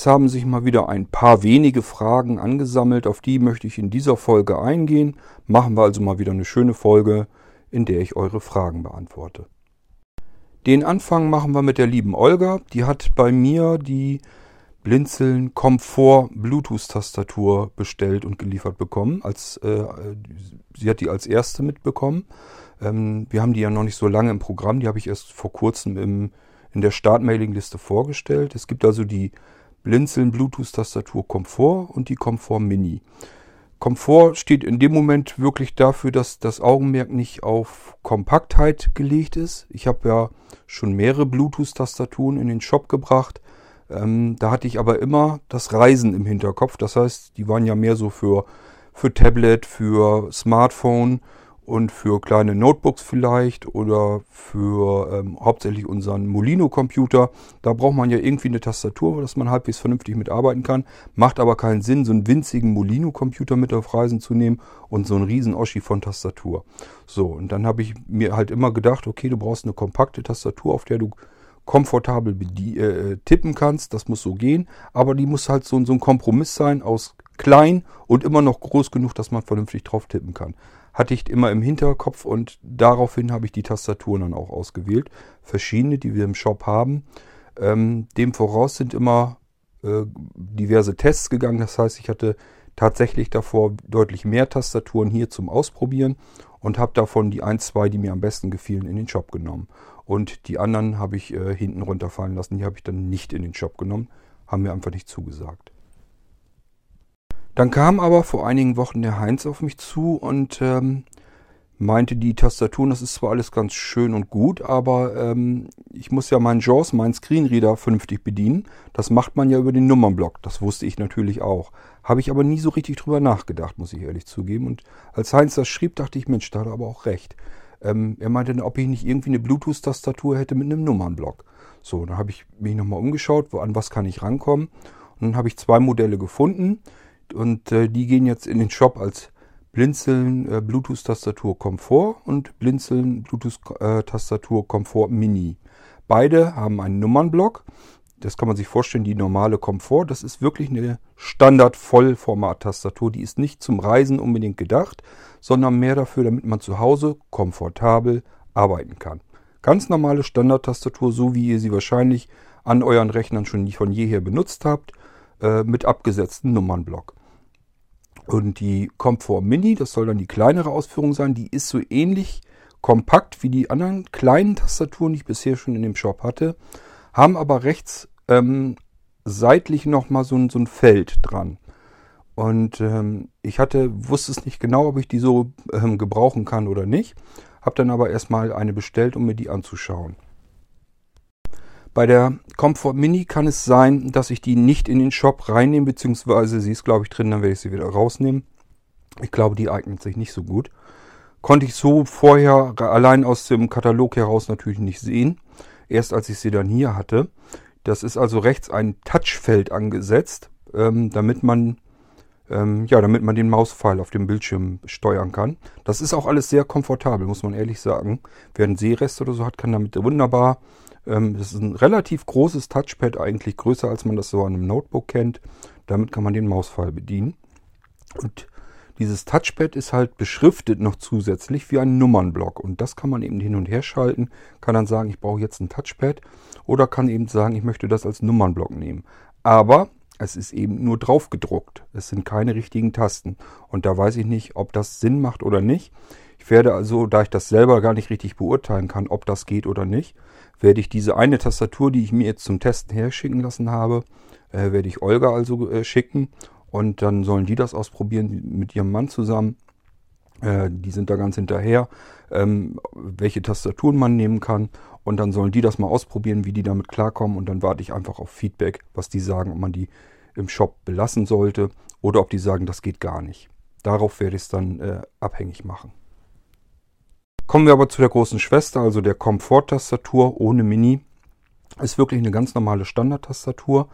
Es haben sich mal wieder ein paar wenige Fragen angesammelt, auf die möchte ich in dieser Folge eingehen. Machen wir also mal wieder eine schöne Folge, in der ich eure Fragen beantworte. Den Anfang machen wir mit der lieben Olga. Die hat bei mir die Blinzeln Komfort Bluetooth Tastatur bestellt und geliefert bekommen. Als, äh, sie hat die als erste mitbekommen. Ähm, wir haben die ja noch nicht so lange im Programm. Die habe ich erst vor kurzem im in der Startmailingliste vorgestellt. Es gibt also die Blinzeln Bluetooth-Tastatur Komfort und die Komfort Mini. Komfort steht in dem Moment wirklich dafür, dass das Augenmerk nicht auf Kompaktheit gelegt ist. Ich habe ja schon mehrere Bluetooth-Tastaturen in den Shop gebracht. Ähm, da hatte ich aber immer das Reisen im Hinterkopf. Das heißt, die waren ja mehr so für, für Tablet, für Smartphone und für kleine Notebooks vielleicht oder für ähm, hauptsächlich unseren Molino-Computer. Da braucht man ja irgendwie eine Tastatur, dass man halbwegs vernünftig mitarbeiten kann. Macht aber keinen Sinn, so einen winzigen Molino-Computer mit auf Reisen zu nehmen und so einen riesen Oschi von Tastatur. So, und dann habe ich mir halt immer gedacht, okay, du brauchst eine kompakte Tastatur, auf der du komfortabel äh, tippen kannst. Das muss so gehen. Aber die muss halt so, so ein Kompromiss sein aus klein und immer noch groß genug, dass man vernünftig drauf tippen kann hatte ich immer im Hinterkopf und daraufhin habe ich die Tastaturen dann auch ausgewählt. Verschiedene, die wir im Shop haben. Ähm, dem voraus sind immer äh, diverse Tests gegangen. Das heißt, ich hatte tatsächlich davor deutlich mehr Tastaturen hier zum Ausprobieren und habe davon die ein, zwei, die mir am besten gefielen, in den Shop genommen. Und die anderen habe ich äh, hinten runterfallen lassen. Die habe ich dann nicht in den Shop genommen. Haben mir einfach nicht zugesagt. Dann kam aber vor einigen Wochen der Heinz auf mich zu und ähm, meinte, die Tastaturen, das ist zwar alles ganz schön und gut, aber ähm, ich muss ja meinen JAWS, meinen Screenreader vernünftig bedienen. Das macht man ja über den Nummernblock. Das wusste ich natürlich auch. Habe ich aber nie so richtig drüber nachgedacht, muss ich ehrlich zugeben. Und als Heinz das schrieb, dachte ich, Mensch, da hat er aber auch recht. Ähm, er meinte, ob ich nicht irgendwie eine Bluetooth-Tastatur hätte mit einem Nummernblock. So, dann habe ich mich nochmal umgeschaut, an was kann ich rankommen. Und dann habe ich zwei Modelle gefunden und äh, die gehen jetzt in den Shop als Blinzeln äh, Bluetooth-Tastatur Komfort und Blinzeln Bluetooth-Tastatur Komfort Mini. Beide haben einen Nummernblock. Das kann man sich vorstellen, die normale Komfort. Das ist wirklich eine Standard-Vollformat-Tastatur. Die ist nicht zum Reisen unbedingt gedacht, sondern mehr dafür, damit man zu Hause komfortabel arbeiten kann. Ganz normale Standard-Tastatur, so wie ihr sie wahrscheinlich an euren Rechnern schon von jeher benutzt habt, äh, mit abgesetzten Nummernblock. Und die Comfort Mini, das soll dann die kleinere Ausführung sein, die ist so ähnlich kompakt wie die anderen kleinen Tastaturen, die ich bisher schon in dem Shop hatte, haben aber rechts ähm, seitlich nochmal so, so ein Feld dran. Und ähm, ich hatte, wusste es nicht genau, ob ich die so ähm, gebrauchen kann oder nicht. Habe dann aber erstmal eine bestellt, um mir die anzuschauen. Bei der Comfort Mini kann es sein, dass ich die nicht in den Shop reinnehme, beziehungsweise sie ist, glaube ich, drin, dann werde ich sie wieder rausnehmen. Ich glaube, die eignet sich nicht so gut. Konnte ich so vorher allein aus dem Katalog heraus natürlich nicht sehen. Erst als ich sie dann hier hatte. Das ist also rechts ein Touchfeld angesetzt, ähm, damit man ähm, ja, damit man den Mauspfeil auf dem Bildschirm steuern kann. Das ist auch alles sehr komfortabel, muss man ehrlich sagen. Wer einen Sehrest oder so hat, kann damit wunderbar ähm, das ist ein relativ großes Touchpad, eigentlich größer als man das so an einem Notebook kennt. Damit kann man den Mauspfeil bedienen. Und dieses Touchpad ist halt beschriftet noch zusätzlich wie ein Nummernblock. Und das kann man eben hin und her schalten. Kann dann sagen, ich brauche jetzt ein Touchpad. Oder kann eben sagen, ich möchte das als Nummernblock nehmen. Aber es ist eben nur drauf gedruckt. Es sind keine richtigen Tasten. Und da weiß ich nicht, ob das Sinn macht oder nicht. Ich werde also, da ich das selber gar nicht richtig beurteilen kann, ob das geht oder nicht, werde ich diese eine Tastatur, die ich mir jetzt zum Testen herschicken lassen habe, äh, werde ich Olga also äh, schicken und dann sollen die das ausprobieren mit ihrem Mann zusammen. Äh, die sind da ganz hinterher, ähm, welche Tastaturen man nehmen kann und dann sollen die das mal ausprobieren, wie die damit klarkommen und dann warte ich einfach auf Feedback, was die sagen, ob man die im Shop belassen sollte oder ob die sagen, das geht gar nicht. Darauf werde ich es dann äh, abhängig machen. Kommen wir aber zu der großen Schwester, also der Komfort-Tastatur ohne Mini. Ist wirklich eine ganz normale Standard-Tastatur.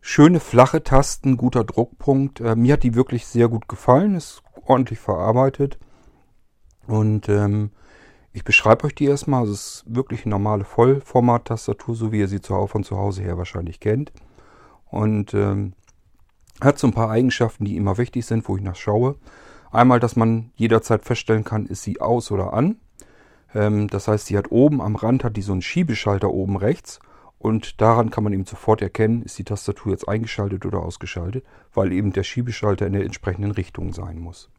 Schöne flache Tasten, guter Druckpunkt. Äh, mir hat die wirklich sehr gut gefallen, ist ordentlich verarbeitet. Und ähm, ich beschreibe euch die erstmal. Also es ist wirklich eine normale Vollformat-Tastatur, so wie ihr sie von zu Hause her wahrscheinlich kennt. und ähm, hat so ein paar Eigenschaften, die immer wichtig sind, wo ich nachschaue. Einmal, dass man jederzeit feststellen kann, ist sie aus oder an. Ähm, das heißt, sie hat oben am Rand hat die so einen Schiebeschalter oben rechts und daran kann man eben sofort erkennen, ist die Tastatur jetzt eingeschaltet oder ausgeschaltet, weil eben der Schiebeschalter in der entsprechenden Richtung sein muss.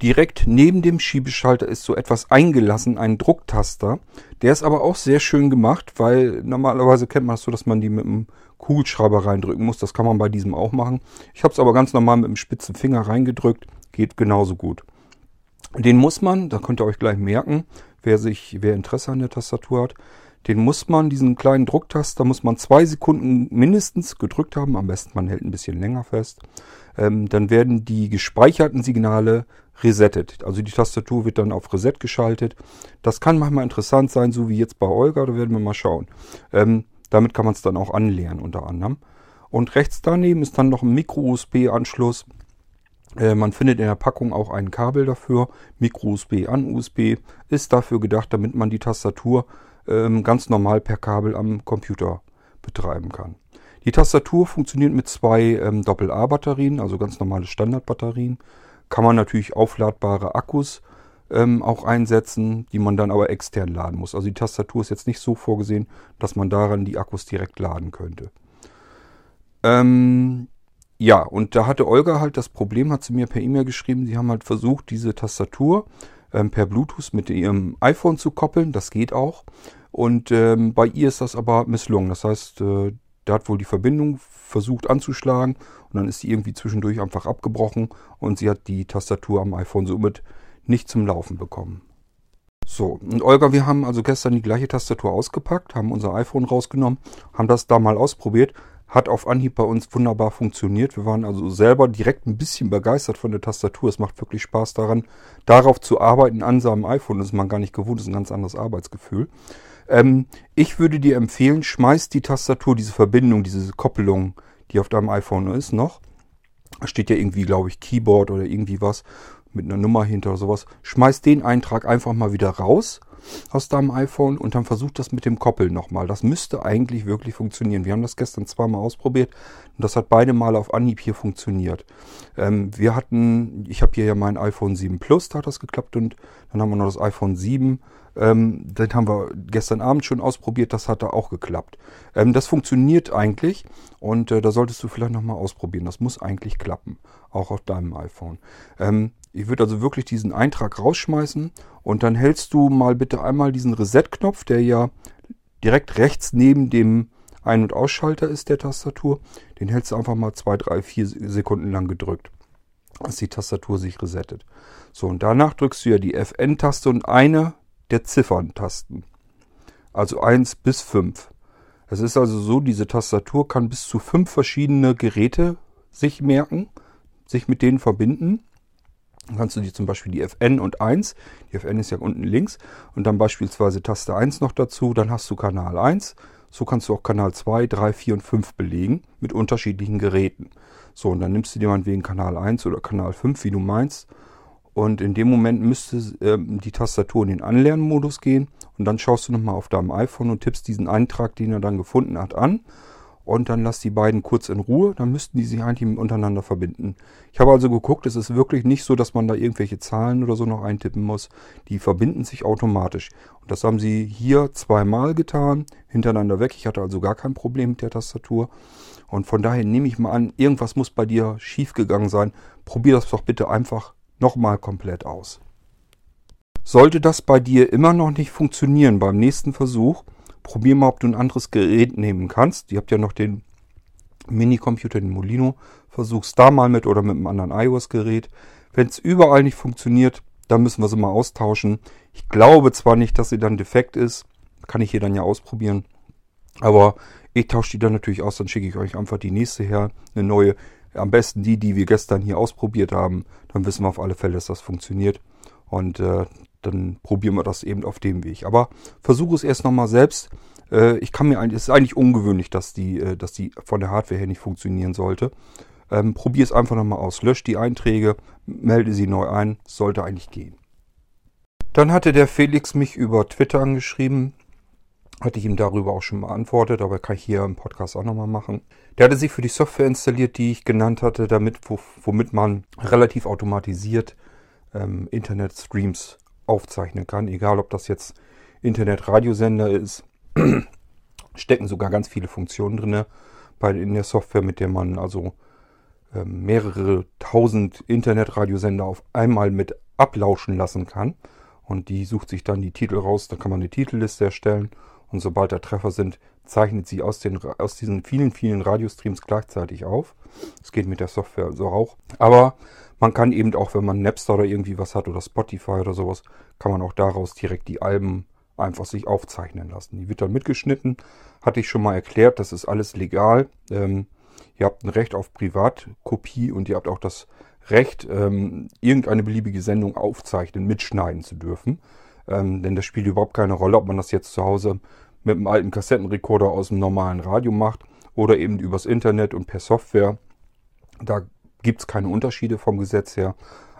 Direkt neben dem Schiebeschalter ist so etwas eingelassen, ein Drucktaster. Der ist aber auch sehr schön gemacht, weil normalerweise kennt man das so, dass man die mit einem Kugelschreiber reindrücken muss. Das kann man bei diesem auch machen. Ich habe es aber ganz normal mit dem spitzen Finger reingedrückt. Geht genauso gut. Den muss man, da könnt ihr euch gleich merken, wer sich, wer Interesse an der Tastatur hat, den muss man, diesen kleinen Drucktaster, muss man zwei Sekunden mindestens gedrückt haben. Am besten man hält ein bisschen länger fest. Ähm, dann werden die gespeicherten Signale resettet. Also die Tastatur wird dann auf Reset geschaltet. Das kann manchmal interessant sein, so wie jetzt bei Olga. Da werden wir mal schauen. Ähm, damit kann man es dann auch anlernen unter anderem. Und rechts daneben ist dann noch ein Micro-USB-Anschluss. Äh, man findet in der Packung auch ein Kabel dafür. Micro-USB an USB ist dafür gedacht, damit man die Tastatur ähm, ganz normal per Kabel am Computer betreiben kann. Die Tastatur funktioniert mit zwei ähm, Doppel-A-Batterien, also ganz normale Standardbatterien. Kann man natürlich aufladbare Akkus ähm, auch einsetzen, die man dann aber extern laden muss. Also die Tastatur ist jetzt nicht so vorgesehen, dass man daran die Akkus direkt laden könnte. Ähm, ja, und da hatte Olga halt das Problem, hat sie mir per E-Mail geschrieben, sie haben halt versucht, diese Tastatur ähm, per Bluetooth mit ihrem iPhone zu koppeln. Das geht auch. Und ähm, bei ihr ist das aber misslungen. Das heißt, äh, da hat wohl die Verbindung versucht anzuschlagen und dann ist sie irgendwie zwischendurch einfach abgebrochen und sie hat die Tastatur am iPhone somit nicht zum Laufen bekommen. So, und Olga, wir haben also gestern die gleiche Tastatur ausgepackt, haben unser iPhone rausgenommen, haben das da mal ausprobiert, hat auf Anhieb bei uns wunderbar funktioniert. Wir waren also selber direkt ein bisschen begeistert von der Tastatur. Es macht wirklich Spaß daran, darauf zu arbeiten an seinem iPhone. Das ist man gar nicht gewohnt, das ist ein ganz anderes Arbeitsgefühl. Ähm, ich würde dir empfehlen, schmeiß die Tastatur, diese Verbindung, diese Koppelung, die auf deinem iPhone ist, noch. Da steht ja irgendwie, glaube ich, Keyboard oder irgendwie was mit einer Nummer hinter oder sowas. Schmeiß den Eintrag einfach mal wieder raus aus deinem iPhone und dann versuch das mit dem Koppeln nochmal. Das müsste eigentlich wirklich funktionieren. Wir haben das gestern zweimal ausprobiert und das hat beide Male auf Anhieb hier funktioniert. Ähm, wir hatten, ich habe hier ja mein iPhone 7 Plus, da hat das geklappt und dann haben wir noch das iPhone 7 ähm, den haben wir gestern Abend schon ausprobiert, das hat da auch geklappt. Ähm, das funktioniert eigentlich und äh, da solltest du vielleicht nochmal ausprobieren. Das muss eigentlich klappen, auch auf deinem iPhone. Ähm, ich würde also wirklich diesen Eintrag rausschmeißen und dann hältst du mal bitte einmal diesen Reset-Knopf, der ja direkt rechts neben dem Ein- und Ausschalter ist der Tastatur. Den hältst du einfach mal zwei, drei, vier Sekunden lang gedrückt, dass die Tastatur sich resettet. So, und danach drückst du ja die FN-Taste und eine der Zifferntasten. Also 1 bis 5. Es ist also so, diese Tastatur kann bis zu fünf verschiedene Geräte sich merken, sich mit denen verbinden. Dann kannst du dir zum Beispiel die FN und 1, die FN ist ja unten links, und dann beispielsweise Taste 1 noch dazu, dann hast du Kanal 1. So kannst du auch Kanal 2, 3, 4 und 5 belegen mit unterschiedlichen Geräten. So, und dann nimmst du dir meinetwegen Kanal 1 oder Kanal 5, wie du meinst, und in dem Moment müsste äh, die Tastatur in den Anlernmodus gehen. Und dann schaust du nochmal auf deinem iPhone und tippst diesen Eintrag, den er dann gefunden hat, an. Und dann lass die beiden kurz in Ruhe. Dann müssten die sich eigentlich untereinander verbinden. Ich habe also geguckt, es ist wirklich nicht so, dass man da irgendwelche Zahlen oder so noch eintippen muss. Die verbinden sich automatisch. Und das haben sie hier zweimal getan, hintereinander weg. Ich hatte also gar kein Problem mit der Tastatur. Und von daher nehme ich mal an, irgendwas muss bei dir schiefgegangen sein. Probier das doch bitte einfach nochmal komplett aus. Sollte das bei dir immer noch nicht funktionieren beim nächsten Versuch, probier mal, ob du ein anderes Gerät nehmen kannst. Ihr habt ja noch den Minicomputer, den Molino. Versuch's da mal mit oder mit einem anderen iOS-Gerät. Wenn es überall nicht funktioniert, dann müssen wir sie mal austauschen. Ich glaube zwar nicht, dass sie dann defekt ist. Kann ich hier dann ja ausprobieren. Aber ich tausche die dann natürlich aus. Dann schicke ich euch einfach die nächste her. Eine neue. Am besten die, die wir gestern hier ausprobiert haben. Dann wissen wir auf alle Fälle, dass das funktioniert. Und äh, dann probieren wir das eben auf dem Weg. Aber versuche es erst nochmal selbst. Äh, ich kann mir eigentlich, es ist eigentlich ungewöhnlich, dass die, äh, dass die von der Hardware her nicht funktionieren sollte. Ähm, Probier es einfach nochmal aus. Lösch die Einträge, melde sie neu ein. Sollte eigentlich gehen. Dann hatte der Felix mich über Twitter angeschrieben. Hatte ich ihm darüber auch schon beantwortet, aber kann ich hier im Podcast auch nochmal machen. Der hatte sich für die Software installiert, die ich genannt hatte, damit, womit man relativ automatisiert ähm, Internet-Streams aufzeichnen kann. Egal, ob das jetzt Internet-Radiosender ist, stecken sogar ganz viele Funktionen drin bei, in der Software, mit der man also ähm, mehrere tausend Internet-Radiosender auf einmal mit ablauschen lassen kann. Und die sucht sich dann die Titel raus, da kann man eine Titelliste erstellen und sobald da Treffer sind, zeichnet sie aus, den, aus diesen vielen, vielen Radiostreams gleichzeitig auf. Das geht mit der Software so auch. Aber man kann eben auch, wenn man Napster oder irgendwie was hat oder Spotify oder sowas, kann man auch daraus direkt die Alben einfach sich aufzeichnen lassen. Die wird dann mitgeschnitten. Hatte ich schon mal erklärt, das ist alles legal. Ähm, ihr habt ein Recht auf Privatkopie und ihr habt auch das Recht, ähm, irgendeine beliebige Sendung aufzeichnen, mitschneiden zu dürfen. Ähm, denn das spielt überhaupt keine Rolle, ob man das jetzt zu Hause mit einem alten Kassettenrekorder aus dem normalen Radio macht oder eben übers Internet und per Software. Da gibt es keine Unterschiede vom Gesetz her.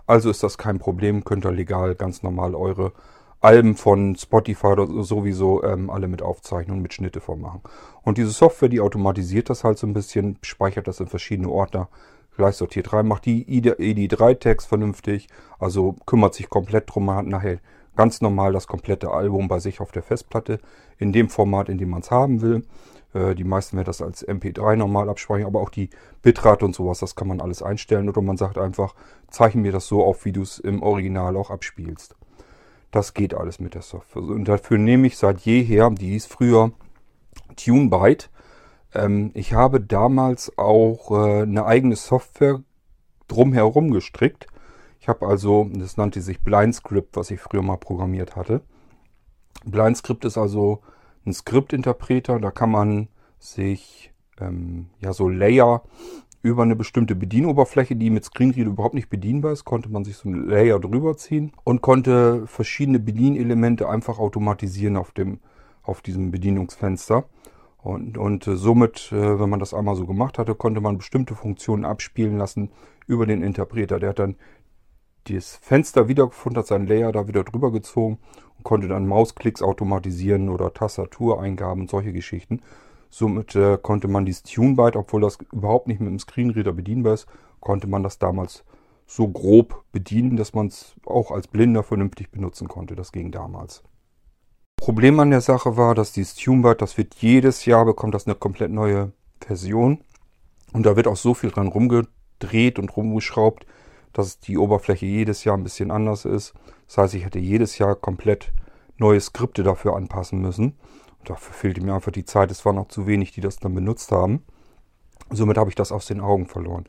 Also ist das kein Problem, könnt ihr legal ganz normal eure Alben von Spotify sowieso ähm, alle mit aufzeichnen und mit Schnitte vormachen. Und diese Software, die automatisiert das halt so ein bisschen, speichert das in verschiedene Ordner, gleich sortiert rein, macht die ED3-Tags vernünftig, also kümmert sich komplett drum, man hat nachher ganz normal das komplette Album bei sich auf der Festplatte, in dem Format, in dem man es haben will. Äh, die meisten werden das als MP3 normal abspeichern, aber auch die Bitrate und sowas, das kann man alles einstellen. Oder man sagt einfach, zeichne mir das so auf, wie du es im Original auch abspielst. Das geht alles mit der Software. Und dafür nehme ich seit jeher, die hieß früher TuneByte. Ähm, ich habe damals auch äh, eine eigene Software drumherum gestrickt. Ich habe also, das nannte sich BlindScript, was ich früher mal programmiert hatte. BlindScript ist also ein Skriptinterpreter, da kann man sich ähm, ja so Layer über eine bestimmte Bedienoberfläche, die mit Screenreader überhaupt nicht bedienbar ist, konnte man sich so ein Layer drüber ziehen und konnte verschiedene Bedienelemente einfach automatisieren auf dem auf diesem Bedienungsfenster. Und, und äh, somit, äh, wenn man das einmal so gemacht hatte, konnte man bestimmte Funktionen abspielen lassen über den Interpreter. Der hat dann das Fenster wiedergefunden, hat seinen Layer da wieder drüber gezogen und konnte dann Mausklicks automatisieren oder Tastatureingaben und solche Geschichten. Somit äh, konnte man dieses TuneByte, obwohl das überhaupt nicht mit dem Screenreader bedienbar ist, konnte man das damals so grob bedienen, dass man es auch als Blinder vernünftig benutzen konnte. Das ging damals. Problem an der Sache war, dass dieses TuneByte, das wird jedes Jahr, bekommt das eine komplett neue Version. Und da wird auch so viel dran rumgedreht und rumgeschraubt, dass die Oberfläche jedes Jahr ein bisschen anders ist. Das heißt, ich hätte jedes Jahr komplett neue Skripte dafür anpassen müssen. Und dafür fehlte mir einfach die Zeit. Es waren noch zu wenig, die das dann benutzt haben. Somit habe ich das aus den Augen verloren.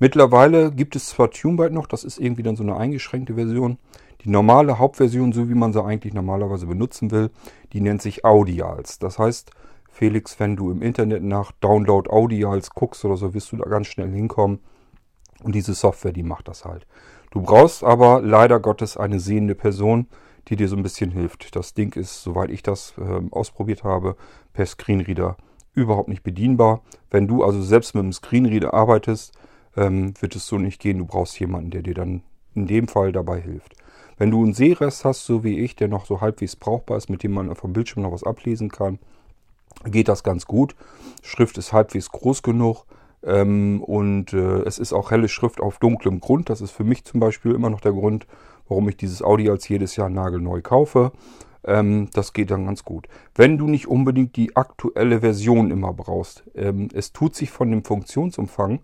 Mittlerweile gibt es zwar TuneByte noch, das ist irgendwie dann so eine eingeschränkte Version. Die normale Hauptversion, so wie man sie eigentlich normalerweise benutzen will, die nennt sich Audials. Das heißt, Felix, wenn du im Internet nach Download Audials guckst oder so, wirst du da ganz schnell hinkommen. Und diese Software, die macht das halt. Du brauchst aber leider Gottes eine sehende Person, die dir so ein bisschen hilft. Das Ding ist, soweit ich das äh, ausprobiert habe, per Screenreader überhaupt nicht bedienbar. Wenn du also selbst mit dem Screenreader arbeitest, ähm, wird es so nicht gehen. Du brauchst jemanden, der dir dann in dem Fall dabei hilft. Wenn du einen Sehrest hast, so wie ich, der noch so halbwegs brauchbar ist, mit dem man vom Bildschirm noch was ablesen kann, geht das ganz gut. Schrift ist halbwegs groß genug. Ähm, und äh, es ist auch helle Schrift auf dunklem Grund. Das ist für mich zum Beispiel immer noch der Grund, warum ich dieses Audi als jedes Jahr nagelneu kaufe. Ähm, das geht dann ganz gut. Wenn du nicht unbedingt die aktuelle Version immer brauchst, ähm, es tut sich von dem Funktionsumfang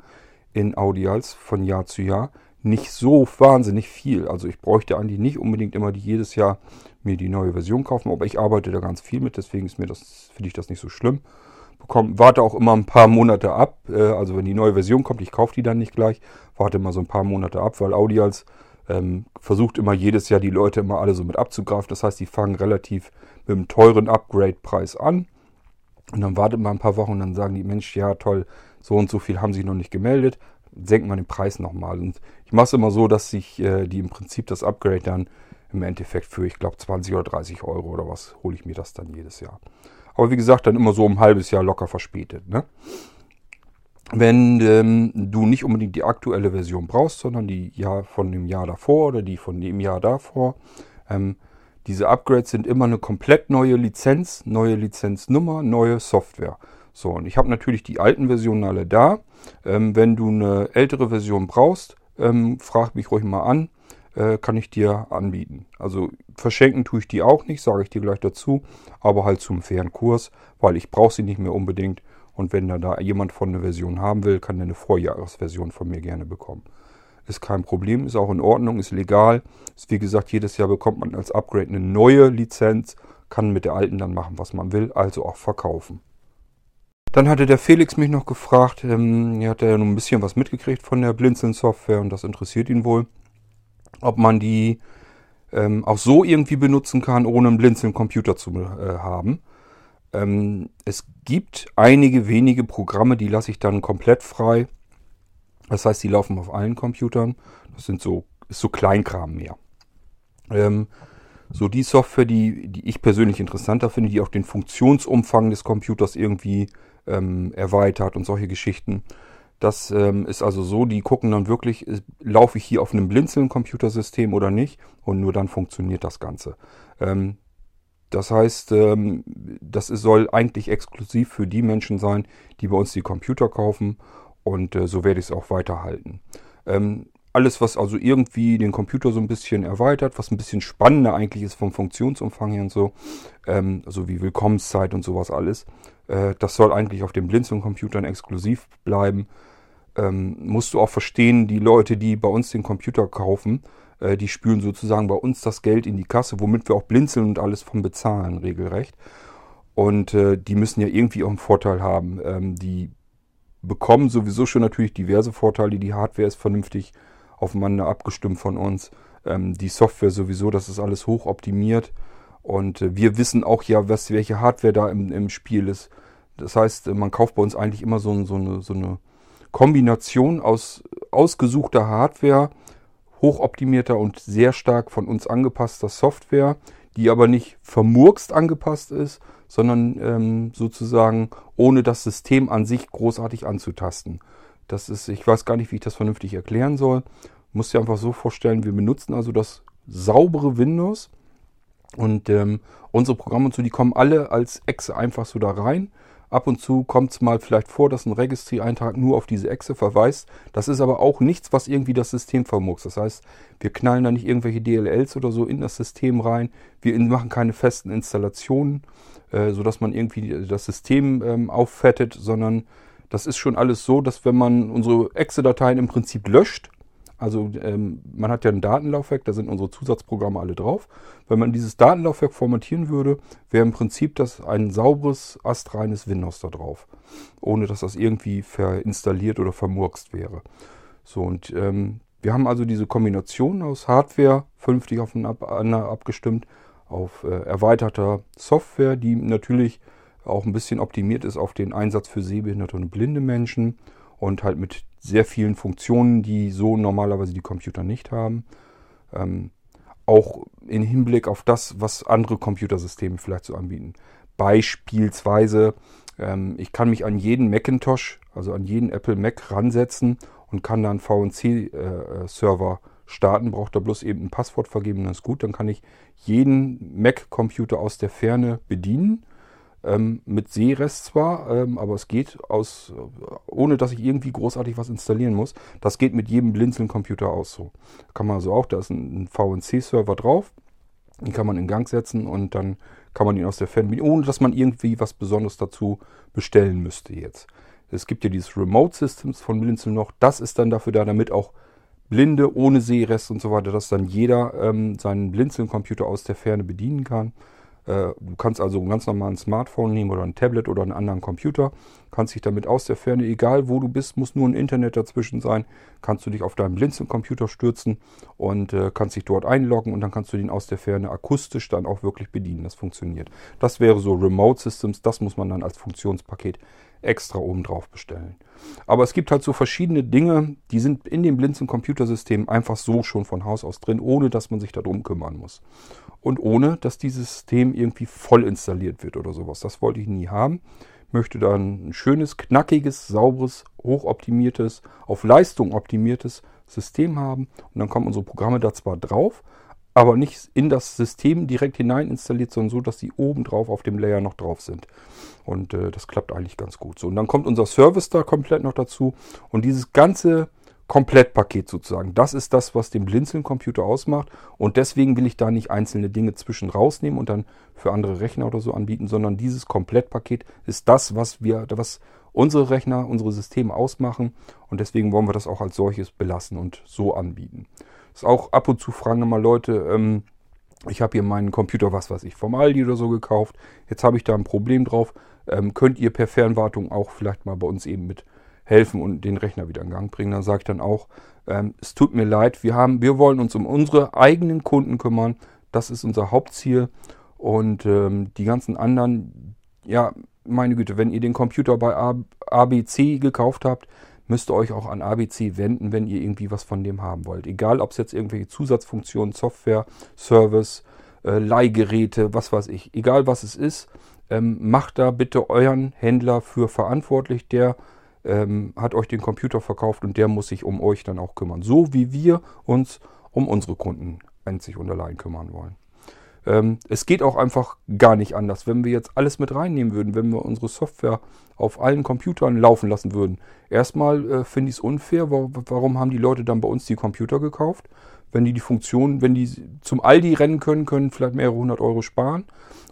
in Audials von Jahr zu Jahr nicht so wahnsinnig viel. Also ich bräuchte eigentlich nicht unbedingt immer die jedes Jahr mir die neue Version kaufen, aber ich arbeite da ganz viel mit, deswegen ist mir das, finde ich das nicht so schlimm bekomme, warte auch immer ein paar Monate ab. Äh, also wenn die neue Version kommt, ich kaufe die dann nicht gleich, warte immer so ein paar Monate ab, weil Audi als ähm, versucht immer jedes Jahr die Leute immer alle so mit abzugreifen. Das heißt, die fangen relativ mit einem teuren Upgrade-Preis an. Und dann wartet man ein paar Wochen und dann sagen die, Mensch, ja toll, so und so viel haben sie noch nicht gemeldet. Senkt man den Preis nochmal. Und ich mache es immer so, dass sich äh, die im Prinzip das Upgrade dann im Endeffekt für, ich glaube, 20 oder 30 Euro oder was, hole ich mir das dann jedes Jahr. Aber wie gesagt, dann immer so um ein halbes Jahr locker verspätet. Ne? Wenn ähm, du nicht unbedingt die aktuelle Version brauchst, sondern die Jahr von dem Jahr davor oder die von dem Jahr davor, ähm, Diese Upgrades sind immer eine komplett neue Lizenz, neue Lizenznummer, neue Software. So, und ich habe natürlich die alten Versionen alle da. Ähm, wenn du eine ältere Version brauchst, ähm, frag mich ruhig mal an, äh, kann ich dir anbieten. Also verschenken tue ich die auch nicht, sage ich dir gleich dazu, aber halt zum fairen Kurs, weil ich brauche sie nicht mehr unbedingt. Und wenn da, jemand von einer Version haben will, kann der eine Vorjahresversion von mir gerne bekommen. Ist kein Problem, ist auch in Ordnung, ist legal. Ist wie gesagt, jedes Jahr bekommt man als Upgrade eine neue Lizenz, kann mit der alten dann machen, was man will, also auch verkaufen. Dann hatte der Felix mich noch gefragt, ähm, er hat ja nur ein bisschen was mitgekriegt von der Blinzeln-Software und das interessiert ihn wohl, ob man die ähm, auch so irgendwie benutzen kann, ohne einen Blinzeln-Computer zu äh, haben. Ähm, es gibt einige wenige Programme, die lasse ich dann komplett frei. Das heißt, die laufen auf allen Computern. Das sind so, ist so Kleinkram mehr. Ähm, so die Software, die, die ich persönlich interessanter finde, die auch den Funktionsumfang des Computers irgendwie ähm, erweitert und solche Geschichten. Das ähm, ist also so, die gucken dann wirklich, äh, laufe ich hier auf einem Blinzeln-Computersystem oder nicht und nur dann funktioniert das Ganze. Ähm, das heißt, ähm, das ist, soll eigentlich exklusiv für die Menschen sein, die bei uns die Computer kaufen und äh, so werde ich es auch weiterhalten. Ähm, alles, was also irgendwie den Computer so ein bisschen erweitert, was ein bisschen spannender eigentlich ist vom Funktionsumfang her und so, ähm, so wie Willkommenszeit und sowas alles, äh, das soll eigentlich auf den Blinzeln-Computern exklusiv bleiben. Ähm, musst du auch verstehen, die Leute, die bei uns den Computer kaufen, äh, die spülen sozusagen bei uns das Geld in die Kasse, womit wir auch blinzeln und alles von bezahlen, regelrecht. Und äh, die müssen ja irgendwie auch einen Vorteil haben. Ähm, die bekommen sowieso schon natürlich diverse Vorteile. Die Hardware ist vernünftig aufeinander abgestimmt von uns. Ähm, die Software sowieso, das ist alles hoch optimiert. Und äh, wir wissen auch ja, was, welche Hardware da im, im Spiel ist. Das heißt, äh, man kauft bei uns eigentlich immer so, so, eine, so eine Kombination aus ausgesuchter Hardware, hochoptimierter und sehr stark von uns angepasster Software, die aber nicht vermurkst angepasst ist, sondern ähm, sozusagen ohne das System an sich großartig anzutasten. Das ist, ich weiß gar nicht, wie ich das vernünftig erklären soll. Muss dir einfach so vorstellen, wir benutzen also das saubere Windows und ähm, unsere Programme und so, die kommen alle als Exe einfach so da rein. Ab und zu kommt es mal vielleicht vor, dass ein Registry-Eintrag nur auf diese Exe verweist. Das ist aber auch nichts, was irgendwie das System vermurkst. Das heißt, wir knallen da nicht irgendwelche DLLs oder so in das System rein. Wir machen keine festen Installationen, äh, sodass man irgendwie das System ähm, auffettet, sondern das ist schon alles so, dass wenn man unsere Exe-Dateien im Prinzip löscht, also ähm, man hat ja ein Datenlaufwerk, da sind unsere Zusatzprogramme alle drauf. Wenn man dieses Datenlaufwerk formatieren würde, wäre im Prinzip das ein sauberes, astreines Windows da drauf. Ohne dass das irgendwie verinstalliert oder vermurkst wäre. So, und ähm, wir haben also diese Kombination aus Hardware vernünftig aufeinander abgestimmt, auf äh, erweiterter Software, die natürlich auch ein bisschen optimiert ist auf den Einsatz für sehbehinderte und blinde Menschen und halt mit sehr vielen Funktionen, die so normalerweise die Computer nicht haben. Ähm, auch im Hinblick auf das, was andere Computersysteme vielleicht so anbieten. Beispielsweise, ähm, ich kann mich an jeden Macintosh, also an jeden Apple Mac ransetzen und kann dann VNC-Server äh, starten, braucht da bloß eben ein Passwort vergeben, dann ist gut. Dann kann ich jeden Mac-Computer aus der Ferne bedienen ähm, mit Seerest zwar, ähm, aber es geht aus, ohne dass ich irgendwie großartig was installieren muss. Das geht mit jedem Blinzeln-Computer aus so. Kann man also auch, da ist ein, ein VNC-Server drauf. Den kann man in Gang setzen und dann kann man ihn aus der Ferne ohne dass man irgendwie was Besonderes dazu bestellen müsste jetzt. Es gibt ja dieses Remote Systems von Blinzeln noch. Das ist dann dafür da, damit auch Blinde ohne Seerest und so weiter, dass dann jeder ähm, seinen Blinzeln-Computer aus der Ferne bedienen kann. Äh, du kannst also ganz normal ein Smartphone nehmen oder ein Tablet oder einen anderen Computer, kannst dich damit aus der Ferne, egal wo du bist, muss nur ein Internet dazwischen sein, kannst du dich auf deinen Blinzeln-Computer stürzen und äh, kannst dich dort einloggen und dann kannst du den aus der Ferne akustisch dann auch wirklich bedienen. Das funktioniert. Das wäre so Remote Systems, das muss man dann als Funktionspaket extra oben drauf bestellen. Aber es gibt halt so verschiedene Dinge, die sind in dem Blinzeln-Computersystem einfach so schon von Haus aus drin, ohne dass man sich darum kümmern muss und ohne, dass dieses System irgendwie voll installiert wird oder sowas. Das wollte ich nie haben. Ich möchte dann ein schönes, knackiges, sauberes, hochoptimiertes, auf Leistung optimiertes System haben. Und dann kommen unsere Programme da zwar drauf, aber nicht in das System direkt hinein installiert, sondern so, dass die oben drauf auf dem Layer noch drauf sind. Und äh, das klappt eigentlich ganz gut. So, und dann kommt unser Service da komplett noch dazu. Und dieses ganze Komplettpaket sozusagen, das ist das, was den Blinzeln-Computer ausmacht. Und deswegen will ich da nicht einzelne Dinge zwischen rausnehmen und dann für andere Rechner oder so anbieten, sondern dieses Komplettpaket ist das, was wir, was unsere Rechner, unsere Systeme ausmachen. Und deswegen wollen wir das auch als solches belassen und so anbieten. Ist auch ab und zu fragen immer Leute, ähm, ich habe hier meinen Computer, was weiß ich, vom Aldi oder so gekauft. Jetzt habe ich da ein Problem drauf. Ähm, könnt ihr per Fernwartung auch vielleicht mal bei uns eben mit helfen und den Rechner wieder in Gang bringen? Dann sage ich dann auch, ähm, es tut mir leid, wir, haben, wir wollen uns um unsere eigenen Kunden kümmern. Das ist unser Hauptziel. Und ähm, die ganzen anderen, ja, meine Güte, wenn ihr den Computer bei ABC gekauft habt, müsst ihr euch auch an ABC wenden, wenn ihr irgendwie was von dem haben wollt. Egal, ob es jetzt irgendwelche Zusatzfunktionen, Software, Service, äh, Leihgeräte, was weiß ich. Egal, was es ist, ähm, macht da bitte euren Händler für verantwortlich. Der ähm, hat euch den Computer verkauft und der muss sich um euch dann auch kümmern. So wie wir uns um unsere Kunden einzig und allein kümmern wollen. Ähm, es geht auch einfach gar nicht anders. Wenn wir jetzt alles mit reinnehmen würden, wenn wir unsere Software auf allen Computern laufen lassen würden. Erstmal äh, finde ich es unfair. Warum, warum haben die Leute dann bei uns die Computer gekauft? Wenn die die Funktion, wenn die zum Aldi rennen können, können vielleicht mehrere hundert Euro sparen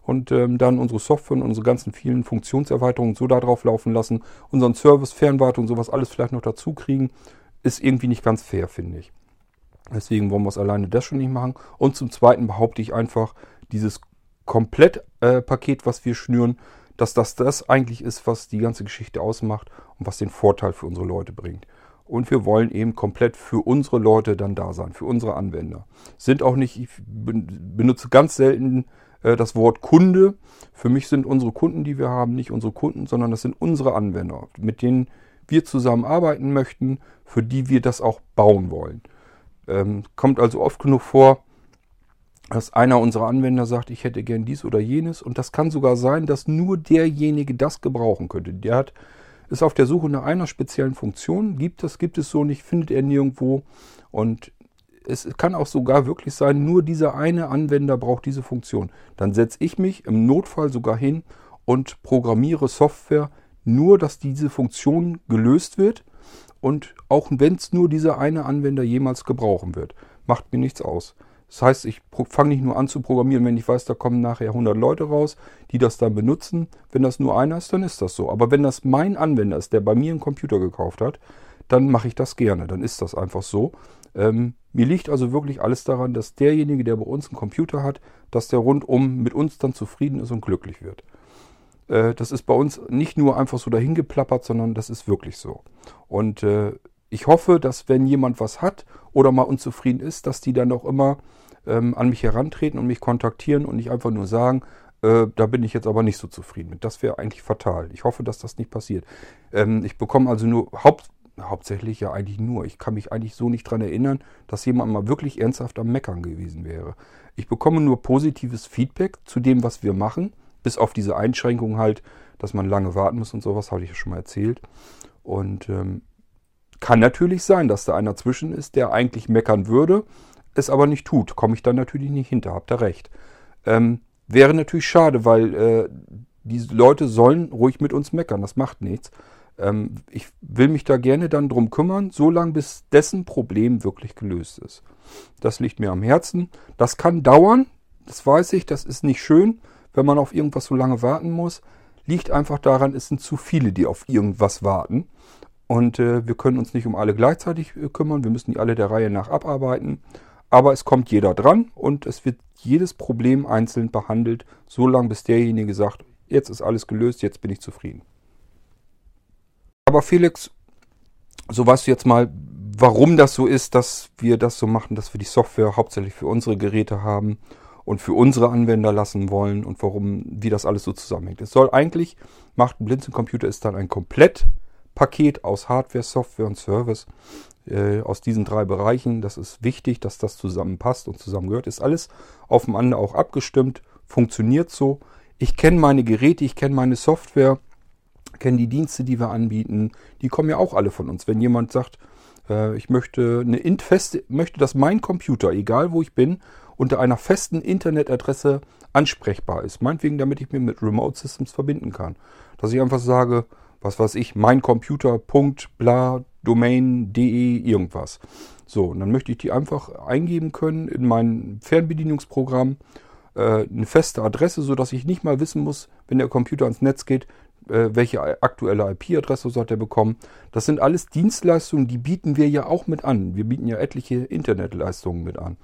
und ähm, dann unsere Software und unsere ganzen vielen Funktionserweiterungen so darauf laufen lassen, unseren Service, Fernwartung, sowas alles vielleicht noch dazu kriegen, ist irgendwie nicht ganz fair, finde ich. Deswegen wollen wir es alleine das schon nicht machen. Und zum Zweiten behaupte ich einfach, dieses Komplettpaket, äh, was wir schnüren, dass das das eigentlich ist, was die ganze Geschichte ausmacht und was den Vorteil für unsere Leute bringt. Und wir wollen eben komplett für unsere Leute dann da sein, für unsere Anwender. Sind auch nicht, ich benutze ganz selten äh, das Wort Kunde. Für mich sind unsere Kunden, die wir haben, nicht unsere Kunden, sondern das sind unsere Anwender, mit denen wir zusammenarbeiten möchten, für die wir das auch bauen wollen. Ähm, kommt also oft genug vor, dass einer unserer Anwender sagt, ich hätte gern dies oder jenes. Und das kann sogar sein, dass nur derjenige das gebrauchen könnte. Der hat, ist auf der Suche nach einer speziellen Funktion. Gibt das, gibt es so nicht, findet er nirgendwo. Und es kann auch sogar wirklich sein, nur dieser eine Anwender braucht diese Funktion. Dann setze ich mich im Notfall sogar hin und programmiere Software, nur dass diese Funktion gelöst wird und auch wenn es nur dieser eine Anwender jemals gebrauchen wird, macht mir nichts aus. Das heißt, ich fange nicht nur an zu programmieren, wenn ich weiß, da kommen nachher 100 Leute raus, die das dann benutzen. Wenn das nur einer ist, dann ist das so. Aber wenn das mein Anwender ist, der bei mir einen Computer gekauft hat, dann mache ich das gerne. Dann ist das einfach so. Ähm, mir liegt also wirklich alles daran, dass derjenige, der bei uns einen Computer hat, dass der rundum mit uns dann zufrieden ist und glücklich wird. Äh, das ist bei uns nicht nur einfach so dahingeplappert, sondern das ist wirklich so. Und äh, ich hoffe, dass wenn jemand was hat oder mal unzufrieden ist, dass die dann auch immer ähm, an mich herantreten und mich kontaktieren und nicht einfach nur sagen, äh, da bin ich jetzt aber nicht so zufrieden mit. Das wäre eigentlich fatal. Ich hoffe, dass das nicht passiert. Ähm, ich bekomme also nur haupt, hauptsächlich ja eigentlich nur. Ich kann mich eigentlich so nicht daran erinnern, dass jemand mal wirklich ernsthaft am Meckern gewesen wäre. Ich bekomme nur positives Feedback zu dem, was wir machen. Bis auf diese Einschränkung halt, dass man lange warten muss und sowas, habe ich ja schon mal erzählt. Und ähm, kann natürlich sein, dass da einer zwischen ist, der eigentlich meckern würde, es aber nicht tut. Komme ich dann natürlich nicht hinter, habt ihr recht. Ähm, wäre natürlich schade, weil äh, die Leute sollen ruhig mit uns meckern, das macht nichts. Ähm, ich will mich da gerne dann drum kümmern, solange bis dessen Problem wirklich gelöst ist. Das liegt mir am Herzen. Das kann dauern, das weiß ich, das ist nicht schön wenn man auf irgendwas so lange warten muss, liegt einfach daran, es sind zu viele, die auf irgendwas warten. Und äh, wir können uns nicht um alle gleichzeitig äh, kümmern. Wir müssen die alle der Reihe nach abarbeiten. Aber es kommt jeder dran und es wird jedes Problem einzeln behandelt, solange bis derjenige sagt, jetzt ist alles gelöst, jetzt bin ich zufrieden. Aber Felix, so weißt du jetzt mal, warum das so ist, dass wir das so machen, dass wir die Software hauptsächlich für unsere Geräte haben und für unsere Anwender lassen wollen und warum, wie das alles so zusammenhängt. Es soll eigentlich, macht ein Blinzeln-Computer ist dann ein Komplettpaket aus Hardware, Software und Service äh, aus diesen drei Bereichen. Das ist wichtig, dass das zusammenpasst und zusammengehört. Ist alles aufeinander auch abgestimmt, funktioniert so. Ich kenne meine Geräte, ich kenne meine Software, kenne die Dienste, die wir anbieten. Die kommen ja auch alle von uns. Wenn jemand sagt, äh, ich möchte eine Int feste, möchte, dass mein Computer, egal wo ich bin, unter einer festen Internetadresse ansprechbar ist. Meinetwegen, damit ich mir mit Remote Systems verbinden kann. Dass ich einfach sage, was weiß ich, mein Computer, Punkt, bla, Domain, de, irgendwas. So, und dann möchte ich die einfach eingeben können in mein Fernbedienungsprogramm, äh, eine feste Adresse, sodass ich nicht mal wissen muss, wenn der Computer ans Netz geht, äh, welche aktuelle IP-Adresse hat er bekommen. Das sind alles Dienstleistungen, die bieten wir ja auch mit an. Wir bieten ja etliche Internetleistungen mit an.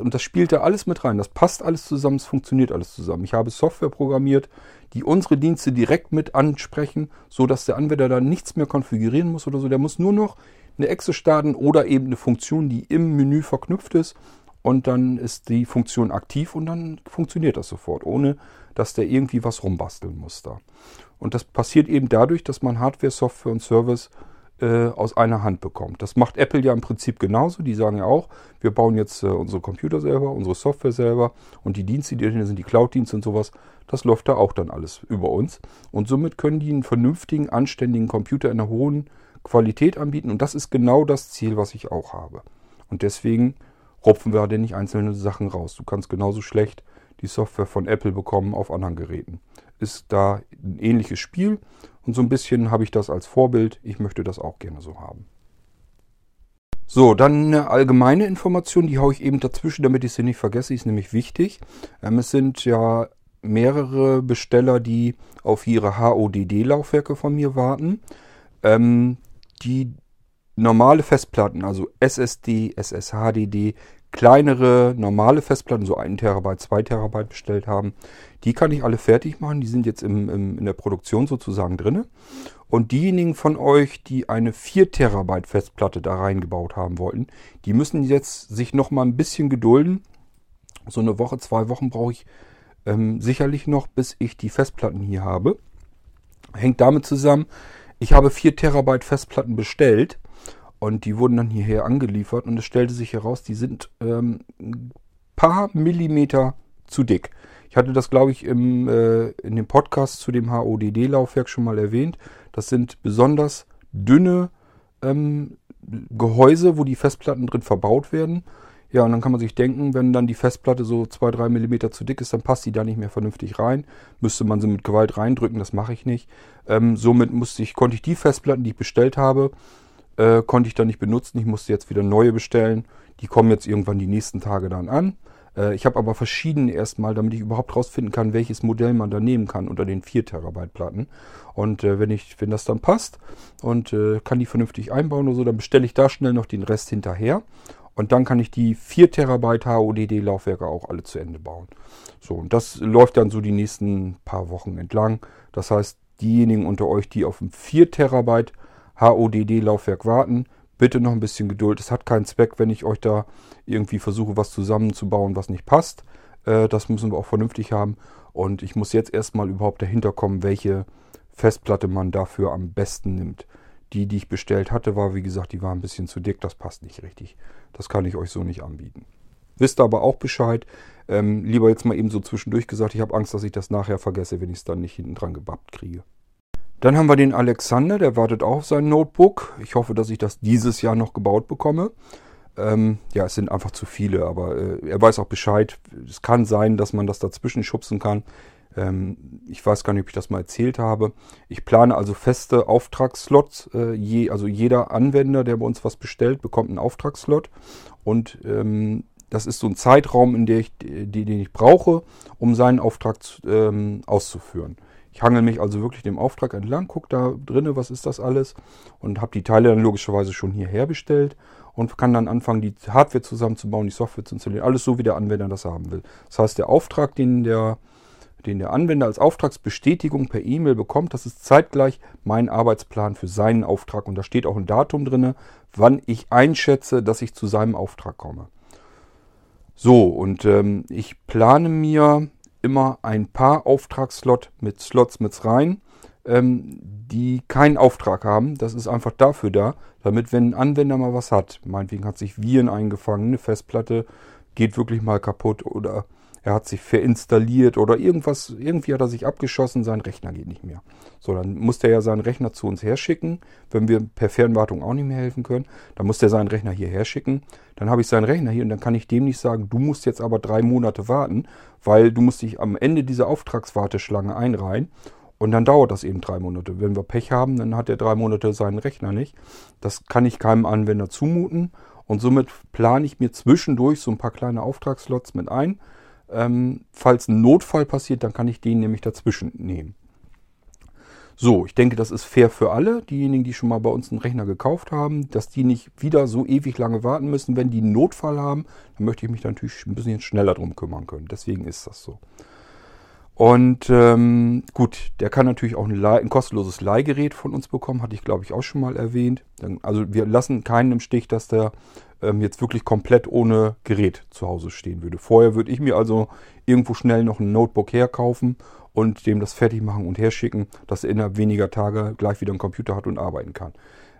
Und das spielt da alles mit rein. Das passt alles zusammen, es funktioniert alles zusammen. Ich habe Software programmiert, die unsere Dienste direkt mit ansprechen, sodass der Anwender da nichts mehr konfigurieren muss oder so. Der muss nur noch eine Exe starten oder eben eine Funktion, die im Menü verknüpft ist. Und dann ist die Funktion aktiv und dann funktioniert das sofort, ohne dass der irgendwie was rumbasteln muss da. Und das passiert eben dadurch, dass man Hardware, Software und Service äh, aus einer Hand bekommt. Das macht Apple ja im Prinzip genauso. Die sagen ja auch, wir bauen jetzt äh, unsere Computer selber, unsere Software selber und die Dienste, die dahinter sind, die Cloud-Dienste und sowas, das läuft da auch dann alles über uns. Und somit können die einen vernünftigen, anständigen Computer in einer hohen Qualität anbieten. Und das ist genau das Ziel, was ich auch habe. Und deswegen rupfen wir da nicht einzelne Sachen raus. Du kannst genauso schlecht die Software von Apple bekommen auf anderen Geräten. Ist da ein ähnliches Spiel und so ein bisschen habe ich das als Vorbild. Ich möchte das auch gerne so haben. So, dann eine allgemeine Information, die haue ich eben dazwischen, damit ich sie nicht vergesse, die ist nämlich wichtig. Ähm, es sind ja mehrere Besteller, die auf ihre HODD-Laufwerke von mir warten. Ähm, die normale Festplatten, also SSD, SSHDD, kleinere normale Festplatten, so 1 Terabyte, 2 Terabyte bestellt haben, die kann ich alle fertig machen. Die sind jetzt im, im, in der Produktion sozusagen drin. Und diejenigen von euch, die eine 4 Terabyte Festplatte da reingebaut haben wollten, die müssen jetzt sich noch mal ein bisschen gedulden. So eine Woche, zwei Wochen brauche ich ähm, sicherlich noch, bis ich die Festplatten hier habe. Hängt damit zusammen, ich habe 4 Terabyte Festplatten bestellt und die wurden dann hierher angeliefert und es stellte sich heraus, die sind ähm, ein paar Millimeter zu dick. Ich hatte das, glaube ich, im, äh, in dem Podcast zu dem HODD-Laufwerk schon mal erwähnt. Das sind besonders dünne ähm, Gehäuse, wo die Festplatten drin verbaut werden. Ja, und dann kann man sich denken, wenn dann die Festplatte so 2-3 mm zu dick ist, dann passt die da nicht mehr vernünftig rein. Müsste man sie mit Gewalt reindrücken, das mache ich nicht. Ähm, somit musste ich, konnte ich die Festplatten, die ich bestellt habe, äh, konnte ich dann nicht benutzen. Ich musste jetzt wieder neue bestellen. Die kommen jetzt irgendwann die nächsten Tage dann an. Äh, ich habe aber verschiedene erstmal, damit ich überhaupt rausfinden kann, welches Modell man da nehmen kann unter den 4 Terabyte Platten. Und äh, wenn ich, wenn das dann passt und äh, kann die vernünftig einbauen oder so, dann bestelle ich da schnell noch den Rest hinterher. Und dann kann ich die 4 Terabyte HODD-Laufwerke auch alle zu Ende bauen. So, und das läuft dann so die nächsten paar Wochen entlang. Das heißt, diejenigen unter euch, die auf ein 4 Terabyte HODD-Laufwerk warten, bitte noch ein bisschen Geduld. Es hat keinen Zweck, wenn ich euch da irgendwie versuche, was zusammenzubauen, was nicht passt. Äh, das müssen wir auch vernünftig haben. Und ich muss jetzt erstmal überhaupt dahinter kommen, welche Festplatte man dafür am besten nimmt. Die, die ich bestellt hatte, war, wie gesagt, die war ein bisschen zu dick. Das passt nicht richtig. Das kann ich euch so nicht anbieten. Wisst aber auch Bescheid. Ähm, lieber jetzt mal eben so zwischendurch gesagt, ich habe Angst, dass ich das nachher vergesse, wenn ich es dann nicht hinten dran gebappt kriege. Dann haben wir den Alexander, der wartet auch auf sein Notebook. Ich hoffe, dass ich das dieses Jahr noch gebaut bekomme. Ähm, ja, es sind einfach zu viele, aber äh, er weiß auch Bescheid. Es kann sein, dass man das dazwischen schubsen kann. Ähm, ich weiß gar nicht, ob ich das mal erzählt habe. Ich plane also feste Auftragsslots. Äh, je, also jeder Anwender, der bei uns was bestellt, bekommt einen Auftragsslot. Und ähm, das ist so ein Zeitraum, in der ich, den ich brauche, um seinen Auftrag ähm, auszuführen. Ich hangel mich also wirklich dem Auftrag entlang, gucke da drinnen, was ist das alles und habe die Teile dann logischerweise schon hierher bestellt und kann dann anfangen, die Hardware zusammenzubauen, die Software zu installieren. Alles so, wie der Anwender das haben will. Das heißt, der Auftrag, den der, den der Anwender als Auftragsbestätigung per E-Mail bekommt, das ist zeitgleich mein Arbeitsplan für seinen Auftrag und da steht auch ein Datum drin, wann ich einschätze, dass ich zu seinem Auftrag komme. So, und ähm, ich plane mir immer ein paar Auftragsslot mit Slots mit rein, ähm, die keinen Auftrag haben. Das ist einfach dafür da, damit wenn ein Anwender mal was hat, meinetwegen hat sich Viren eingefangen, eine Festplatte geht wirklich mal kaputt oder er hat sich verinstalliert oder irgendwas, irgendwie hat er sich abgeschossen, sein Rechner geht nicht mehr. So, dann muss der ja seinen Rechner zu uns herschicken, wenn wir per Fernwartung auch nicht mehr helfen können. Dann muss der seinen Rechner hierher schicken. Dann habe ich seinen Rechner hier und dann kann ich dem nicht sagen, du musst jetzt aber drei Monate warten, weil du musst dich am Ende dieser Auftragswarteschlange einreihen. Und dann dauert das eben drei Monate. Wenn wir Pech haben, dann hat er drei Monate seinen Rechner nicht. Das kann ich keinem Anwender zumuten. Und somit plane ich mir zwischendurch so ein paar kleine Auftragslots mit ein. Ähm, falls ein Notfall passiert, dann kann ich den nämlich dazwischen nehmen. So, ich denke, das ist fair für alle, diejenigen, die schon mal bei uns einen Rechner gekauft haben, dass die nicht wieder so ewig lange warten müssen. Wenn die einen Notfall haben, dann möchte ich mich natürlich ein bisschen schneller drum kümmern können. Deswegen ist das so. Und ähm, gut, der kann natürlich auch ein, ein, kostenloses Leihgerät von uns bekommen, hatte ich glaube ich auch schon mal erwähnt. Also wir lassen keinen im Stich, dass der ähm, jetzt wirklich komplett ohne Gerät zu Hause stehen würde. Vorher würde ich mir also irgendwo schnell noch ein Notebook herkaufen und dem das fertig machen und herschicken, dass er innerhalb weniger Tage gleich wieder einen Computer hat und arbeiten kann.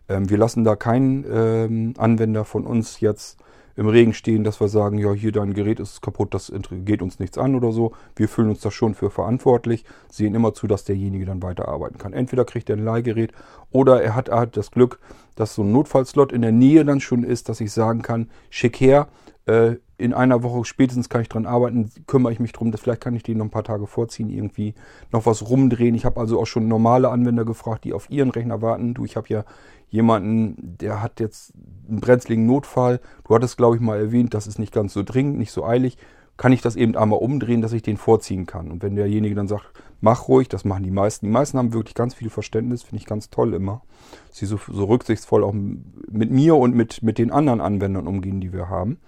Ähm, wir lassen da keinen ähm, Anwender von uns jetzt im Regen stehen, dass wir sagen, ja, hier dein Gerät ist kaputt, das geht uns nichts an oder so. Wir fühlen uns da schon für verantwortlich, sehen immer zu, dass derjenige dann weiterarbeiten kann. Entweder kriegt er ein Leihgerät oder er hat, er hat das Glück, dass so ein Notfallslot in der Nähe dann schon ist, dass ich sagen kann, schick her, äh, in einer Woche spätestens kann ich dran arbeiten, kümmere ich mich drum, dass vielleicht kann ich den noch ein paar Tage vorziehen, irgendwie noch was rumdrehen. Ich habe also auch schon normale Anwender gefragt, die auf ihren Rechner warten. Du, ich habe ja jemanden, der hat jetzt einen brenzligen Notfall. Du hattest, glaube ich, mal erwähnt, das ist nicht ganz so dringend, nicht so eilig. Kann ich das eben einmal umdrehen, dass ich den vorziehen kann? Und wenn derjenige dann sagt, mach ruhig, das machen die meisten. Die meisten haben wirklich ganz viel Verständnis, finde ich ganz toll immer. Sie so, so rücksichtsvoll auch mit mir und mit, mit den anderen Anwendern umgehen, die wir haben.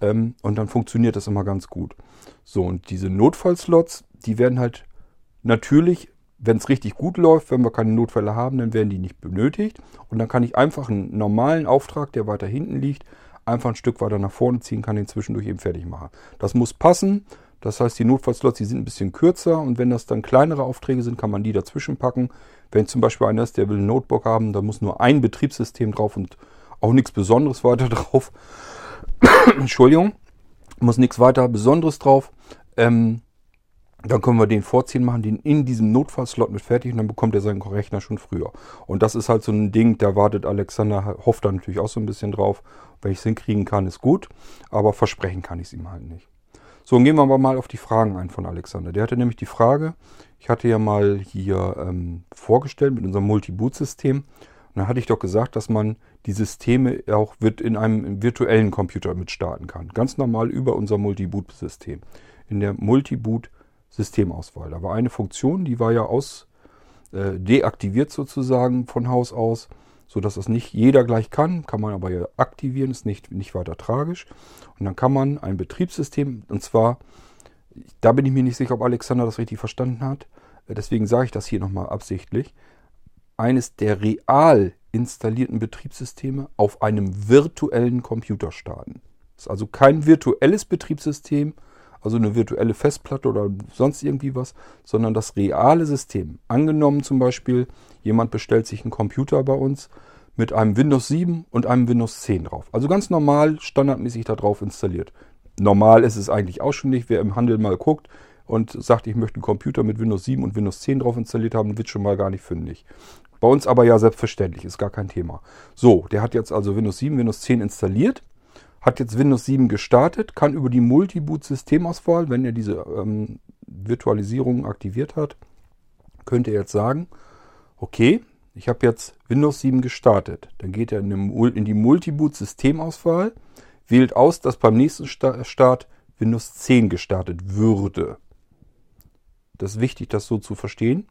Ähm, und dann funktioniert das immer ganz gut. So, und diese Notfallslots, die werden halt natürlich, wenn es richtig gut läuft, wenn wir keine Notfälle haben, dann werden die nicht benötigt. Und dann kann ich einfach einen normalen Auftrag, der weiter hinten liegt, einfach ein Stück weiter nach vorne ziehen, kann den zwischendurch eben fertig machen. Das muss passen. Das heißt, die Notfallslots, die sind ein bisschen kürzer und wenn das dann kleinere Aufträge sind, kann man die dazwischen packen. Wenn zum Beispiel einer ist, der will ein Notebook haben, da muss nur ein Betriebssystem drauf und auch nichts Besonderes weiter drauf. Entschuldigung, muss nichts weiter Besonderes drauf. Ähm, dann können wir den vorziehen, machen den in diesem Notfallslot mit fertig und dann bekommt er seinen Rechner schon früher. Und das ist halt so ein Ding, da wartet Alexander, hofft da natürlich auch so ein bisschen drauf. Wenn ich es hinkriegen kann, ist gut, aber versprechen kann ich es ihm halt nicht. So, und gehen wir aber mal auf die Fragen ein von Alexander. Der hatte nämlich die Frage, ich hatte ja mal hier ähm, vorgestellt mit unserem Multi-Boot-System. Und dann hatte ich doch gesagt, dass man die Systeme auch in einem virtuellen Computer mit starten kann. Ganz normal über unser Multi-Boot-System. In der Multi-Boot-Systemauswahl. Da war eine Funktion, die war ja aus äh, deaktiviert sozusagen von Haus aus, sodass das nicht jeder gleich kann. Kann man aber ja aktivieren, ist nicht, nicht weiter tragisch. Und dann kann man ein Betriebssystem, und zwar, da bin ich mir nicht sicher, ob Alexander das richtig verstanden hat. Äh, deswegen sage ich das hier nochmal absichtlich eines der real installierten Betriebssysteme auf einem virtuellen Computer starten. Das ist also kein virtuelles Betriebssystem, also eine virtuelle Festplatte oder sonst irgendwie was, sondern das reale System. Angenommen zum Beispiel, jemand bestellt sich einen Computer bei uns mit einem Windows 7 und einem Windows 10 drauf. Also ganz normal, standardmäßig da drauf installiert. Normal ist es eigentlich auch schon nicht. Wer im Handel mal guckt und sagt, ich möchte einen Computer mit Windows 7 und Windows 10 drauf installiert haben, wird schon mal gar nicht fündig. Bei uns aber ja selbstverständlich, ist gar kein Thema. So, der hat jetzt also Windows 7, Windows 10 installiert, hat jetzt Windows 7 gestartet, kann über die Multi-Boot-Systemauswahl, wenn er diese ähm, Virtualisierung aktiviert hat, könnte er jetzt sagen, okay, ich habe jetzt Windows 7 gestartet. Dann geht er in, in die Multi-Boot-Systemauswahl, wählt aus, dass beim nächsten Start Windows 10 gestartet würde. Das ist wichtig, das so zu verstehen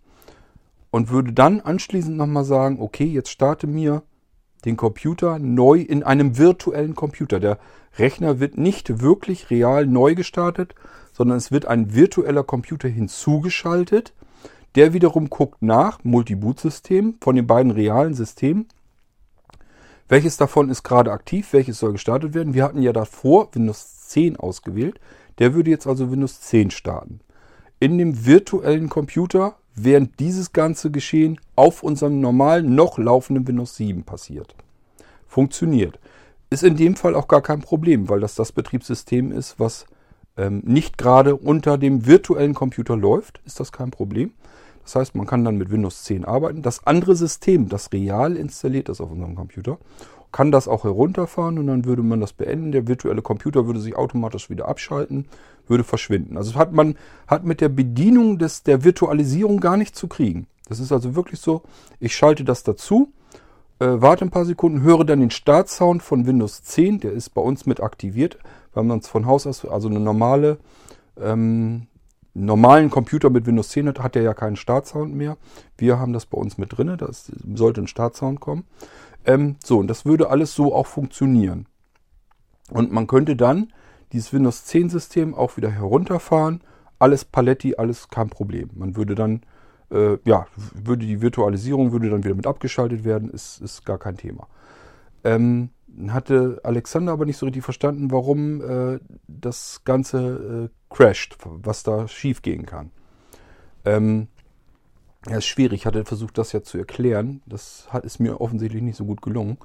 und würde dann anschließend nochmal sagen, okay, jetzt starte mir den Computer neu in einem virtuellen Computer. Der Rechner wird nicht wirklich real neu gestartet, sondern es wird ein virtueller Computer hinzugeschaltet. Der wiederum guckt nach, Multi-Boot-System von den beiden realen Systemen. Welches davon ist gerade aktiv, welches soll gestartet werden? Wir hatten ja davor Windows 10 ausgewählt. Der würde jetzt also Windows 10 starten. In dem virtuellen Computer während dieses ganze Geschehen auf unserem normalen, noch laufenden Windows 7 passiert. Funktioniert. Ist in dem Fall auch gar kein Problem, weil das das Betriebssystem ist, was ähm, nicht gerade unter dem virtuellen Computer läuft, ist das kein Problem. Das heißt, man kann dann mit Windows 10 arbeiten. Das andere System, das real installiert ist auf unserem Computer, kann das auch herunterfahren und dann würde man das beenden. Der virtuelle Computer würde sich automatisch wieder abschalten, würde verschwinden. Also hat man hat mit der Bedienung des, der Virtualisierung gar nichts zu kriegen. Das ist also wirklich so, ich schalte das dazu, äh, warte ein paar Sekunden, höre dann den Startsound von Windows 10, der ist bei uns mit aktiviert, weil man es von Haus aus, also eine normale, ähm, normalen Computer mit Windows 10 hat, hat der ja keinen Startsound mehr. Wir haben das bei uns mit drin, da sollte ein Startsound kommen. Ähm, so, und das würde alles so auch funktionieren. Und man könnte dann dieses Windows 10 System auch wieder herunterfahren. Alles Paletti, alles kein Problem. Man würde dann, äh, ja, würde die Virtualisierung würde dann wieder mit abgeschaltet werden, ist, ist gar kein Thema. Ähm, hatte Alexander aber nicht so richtig verstanden, warum äh, das Ganze äh, crasht, was da schief gehen kann. Ähm, ja, ist schwierig. Ich hatte versucht, das ja zu erklären. Das hat, ist mir offensichtlich nicht so gut gelungen.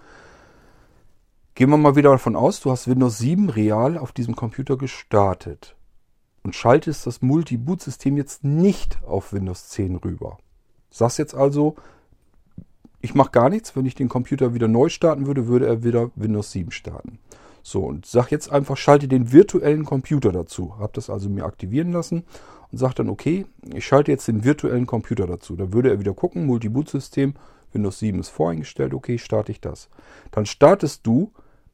Gehen wir mal wieder davon aus, du hast Windows 7 real auf diesem Computer gestartet und schaltest das Multi-Boot-System jetzt nicht auf Windows 10 rüber. Sagst jetzt also, ich mache gar nichts. Wenn ich den Computer wieder neu starten würde, würde er wieder Windows 7 starten. So, und sag jetzt einfach, schalte den virtuellen Computer dazu. Hab das also mir aktivieren lassen und sage dann, okay, ich schalte jetzt den virtuellen Computer dazu. Da würde er wieder gucken, Multi-Boot-System, Windows 7 ist voreingestellt, okay, starte ich das. Dann startest du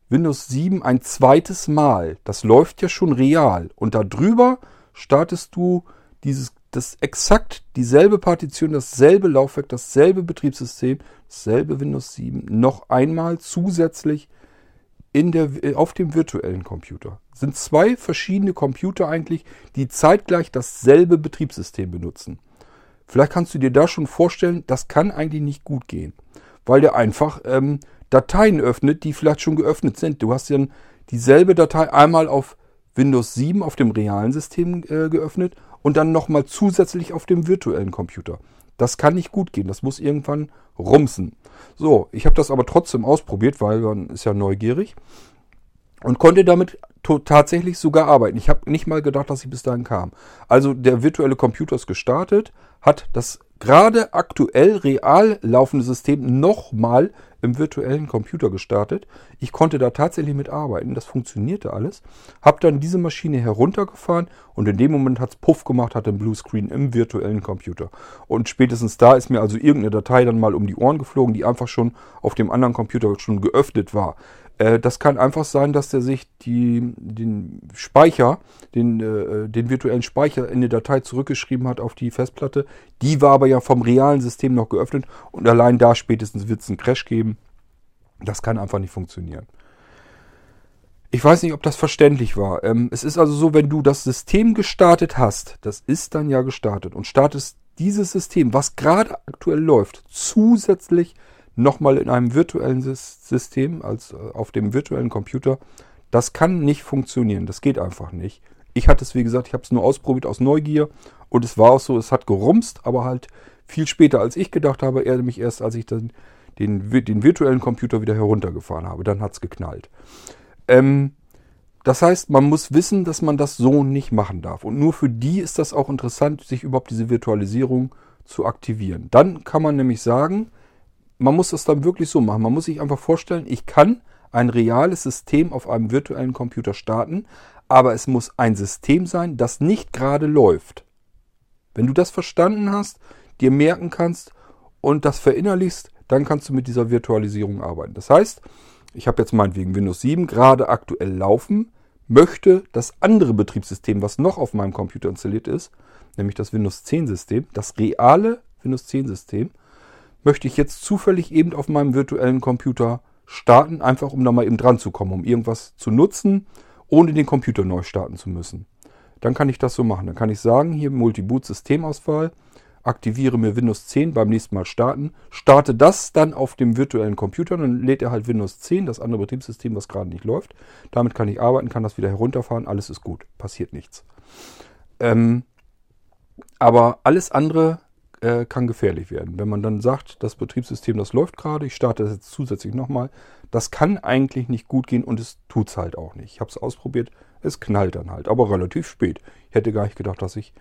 Windows 7 ein zweites Mal. Das läuft ja schon real. Und darüber startest du dieses, das exakt dieselbe Partition, dasselbe Laufwerk, dasselbe Betriebssystem, dasselbe Windows 7 noch einmal zusätzlich in der, äh, auf dem virtuellen Computer. Das sind zwei verschiedene Computer eigentlich, die zeitgleich dasselbe Betriebssystem benutzen. Vielleicht kannst du dir da schon vorstellen, das kann eigentlich nicht gut gehen, weil der einfach ähm, Dateien öffnet, die vielleicht schon geöffnet sind. Du hast dann dieselbe Datei einmal auf Windows 7 auf dem realen System äh, geöffnet und dann nochmal zusätzlich auf dem virtuellen Computer. Das kann nicht gut gehen. Das muss irgendwann rumsen. So, ich habe das aber trotzdem ausprobiert, weil man ist ja neugierig und konnte damit tatsächlich sogar arbeiten. Ich habe nicht mal gedacht, dass ich bis dahin kam. Also der virtuelle Computer ist gestartet, hat das gerade aktuell real laufende System nochmal im virtuellen Computer gestartet. Ich konnte da tatsächlich mitarbeiten, das funktionierte alles. Habe dann diese Maschine heruntergefahren und in dem Moment hat es Puff gemacht, hatte ein Bluescreen im virtuellen Computer. Und spätestens da ist mir also irgendeine Datei dann mal um die Ohren geflogen, die einfach schon auf dem anderen Computer schon geöffnet war. Äh, das kann einfach sein, dass der sich die, den Speicher, den, äh, den virtuellen Speicher in der Datei zurückgeschrieben hat auf die Festplatte. Die war aber ja vom realen System noch geöffnet und allein da spätestens wird es einen Crash geben. Das kann einfach nicht funktionieren. Ich weiß nicht, ob das verständlich war. Ähm, es ist also so, wenn du das System gestartet hast, das ist dann ja gestartet und startest dieses System, was gerade aktuell läuft, zusätzlich nochmal in einem virtuellen System, als äh, auf dem virtuellen Computer. Das kann nicht funktionieren. Das geht einfach nicht. Ich hatte es, wie gesagt, ich habe es nur ausprobiert aus Neugier und es war auch so, es hat gerumst, aber halt viel später als ich gedacht habe, er mich erst, als ich dann den, den virtuellen Computer wieder heruntergefahren habe. Dann hat es geknallt. Ähm, das heißt, man muss wissen, dass man das so nicht machen darf. Und nur für die ist das auch interessant, sich überhaupt diese Virtualisierung zu aktivieren. Dann kann man nämlich sagen, man muss das dann wirklich so machen. Man muss sich einfach vorstellen, ich kann ein reales System auf einem virtuellen Computer starten, aber es muss ein System sein, das nicht gerade läuft. Wenn du das verstanden hast, dir merken kannst und das verinnerlichst, dann kannst du mit dieser Virtualisierung arbeiten. Das heißt, ich habe jetzt meinetwegen Windows 7 gerade aktuell laufen, möchte das andere Betriebssystem, was noch auf meinem Computer installiert ist, nämlich das Windows 10 System, das reale Windows 10 System, möchte ich jetzt zufällig eben auf meinem virtuellen Computer starten, einfach um da mal eben dran zu kommen, um irgendwas zu nutzen, ohne den Computer neu starten zu müssen. Dann kann ich das so machen. Dann kann ich sagen, hier Multi-Boot-Systemauswahl, aktiviere mir Windows 10 beim nächsten Mal starten, starte das dann auf dem virtuellen Computer, dann lädt er halt Windows 10, das andere Betriebssystem, was gerade nicht läuft. Damit kann ich arbeiten, kann das wieder herunterfahren, alles ist gut, passiert nichts. Ähm, aber alles andere äh, kann gefährlich werden. Wenn man dann sagt, das Betriebssystem, das läuft gerade, ich starte das jetzt zusätzlich nochmal, das kann eigentlich nicht gut gehen und es tut es halt auch nicht. Ich habe es ausprobiert, es knallt dann halt, aber relativ spät. Ich hätte gar nicht gedacht, dass ich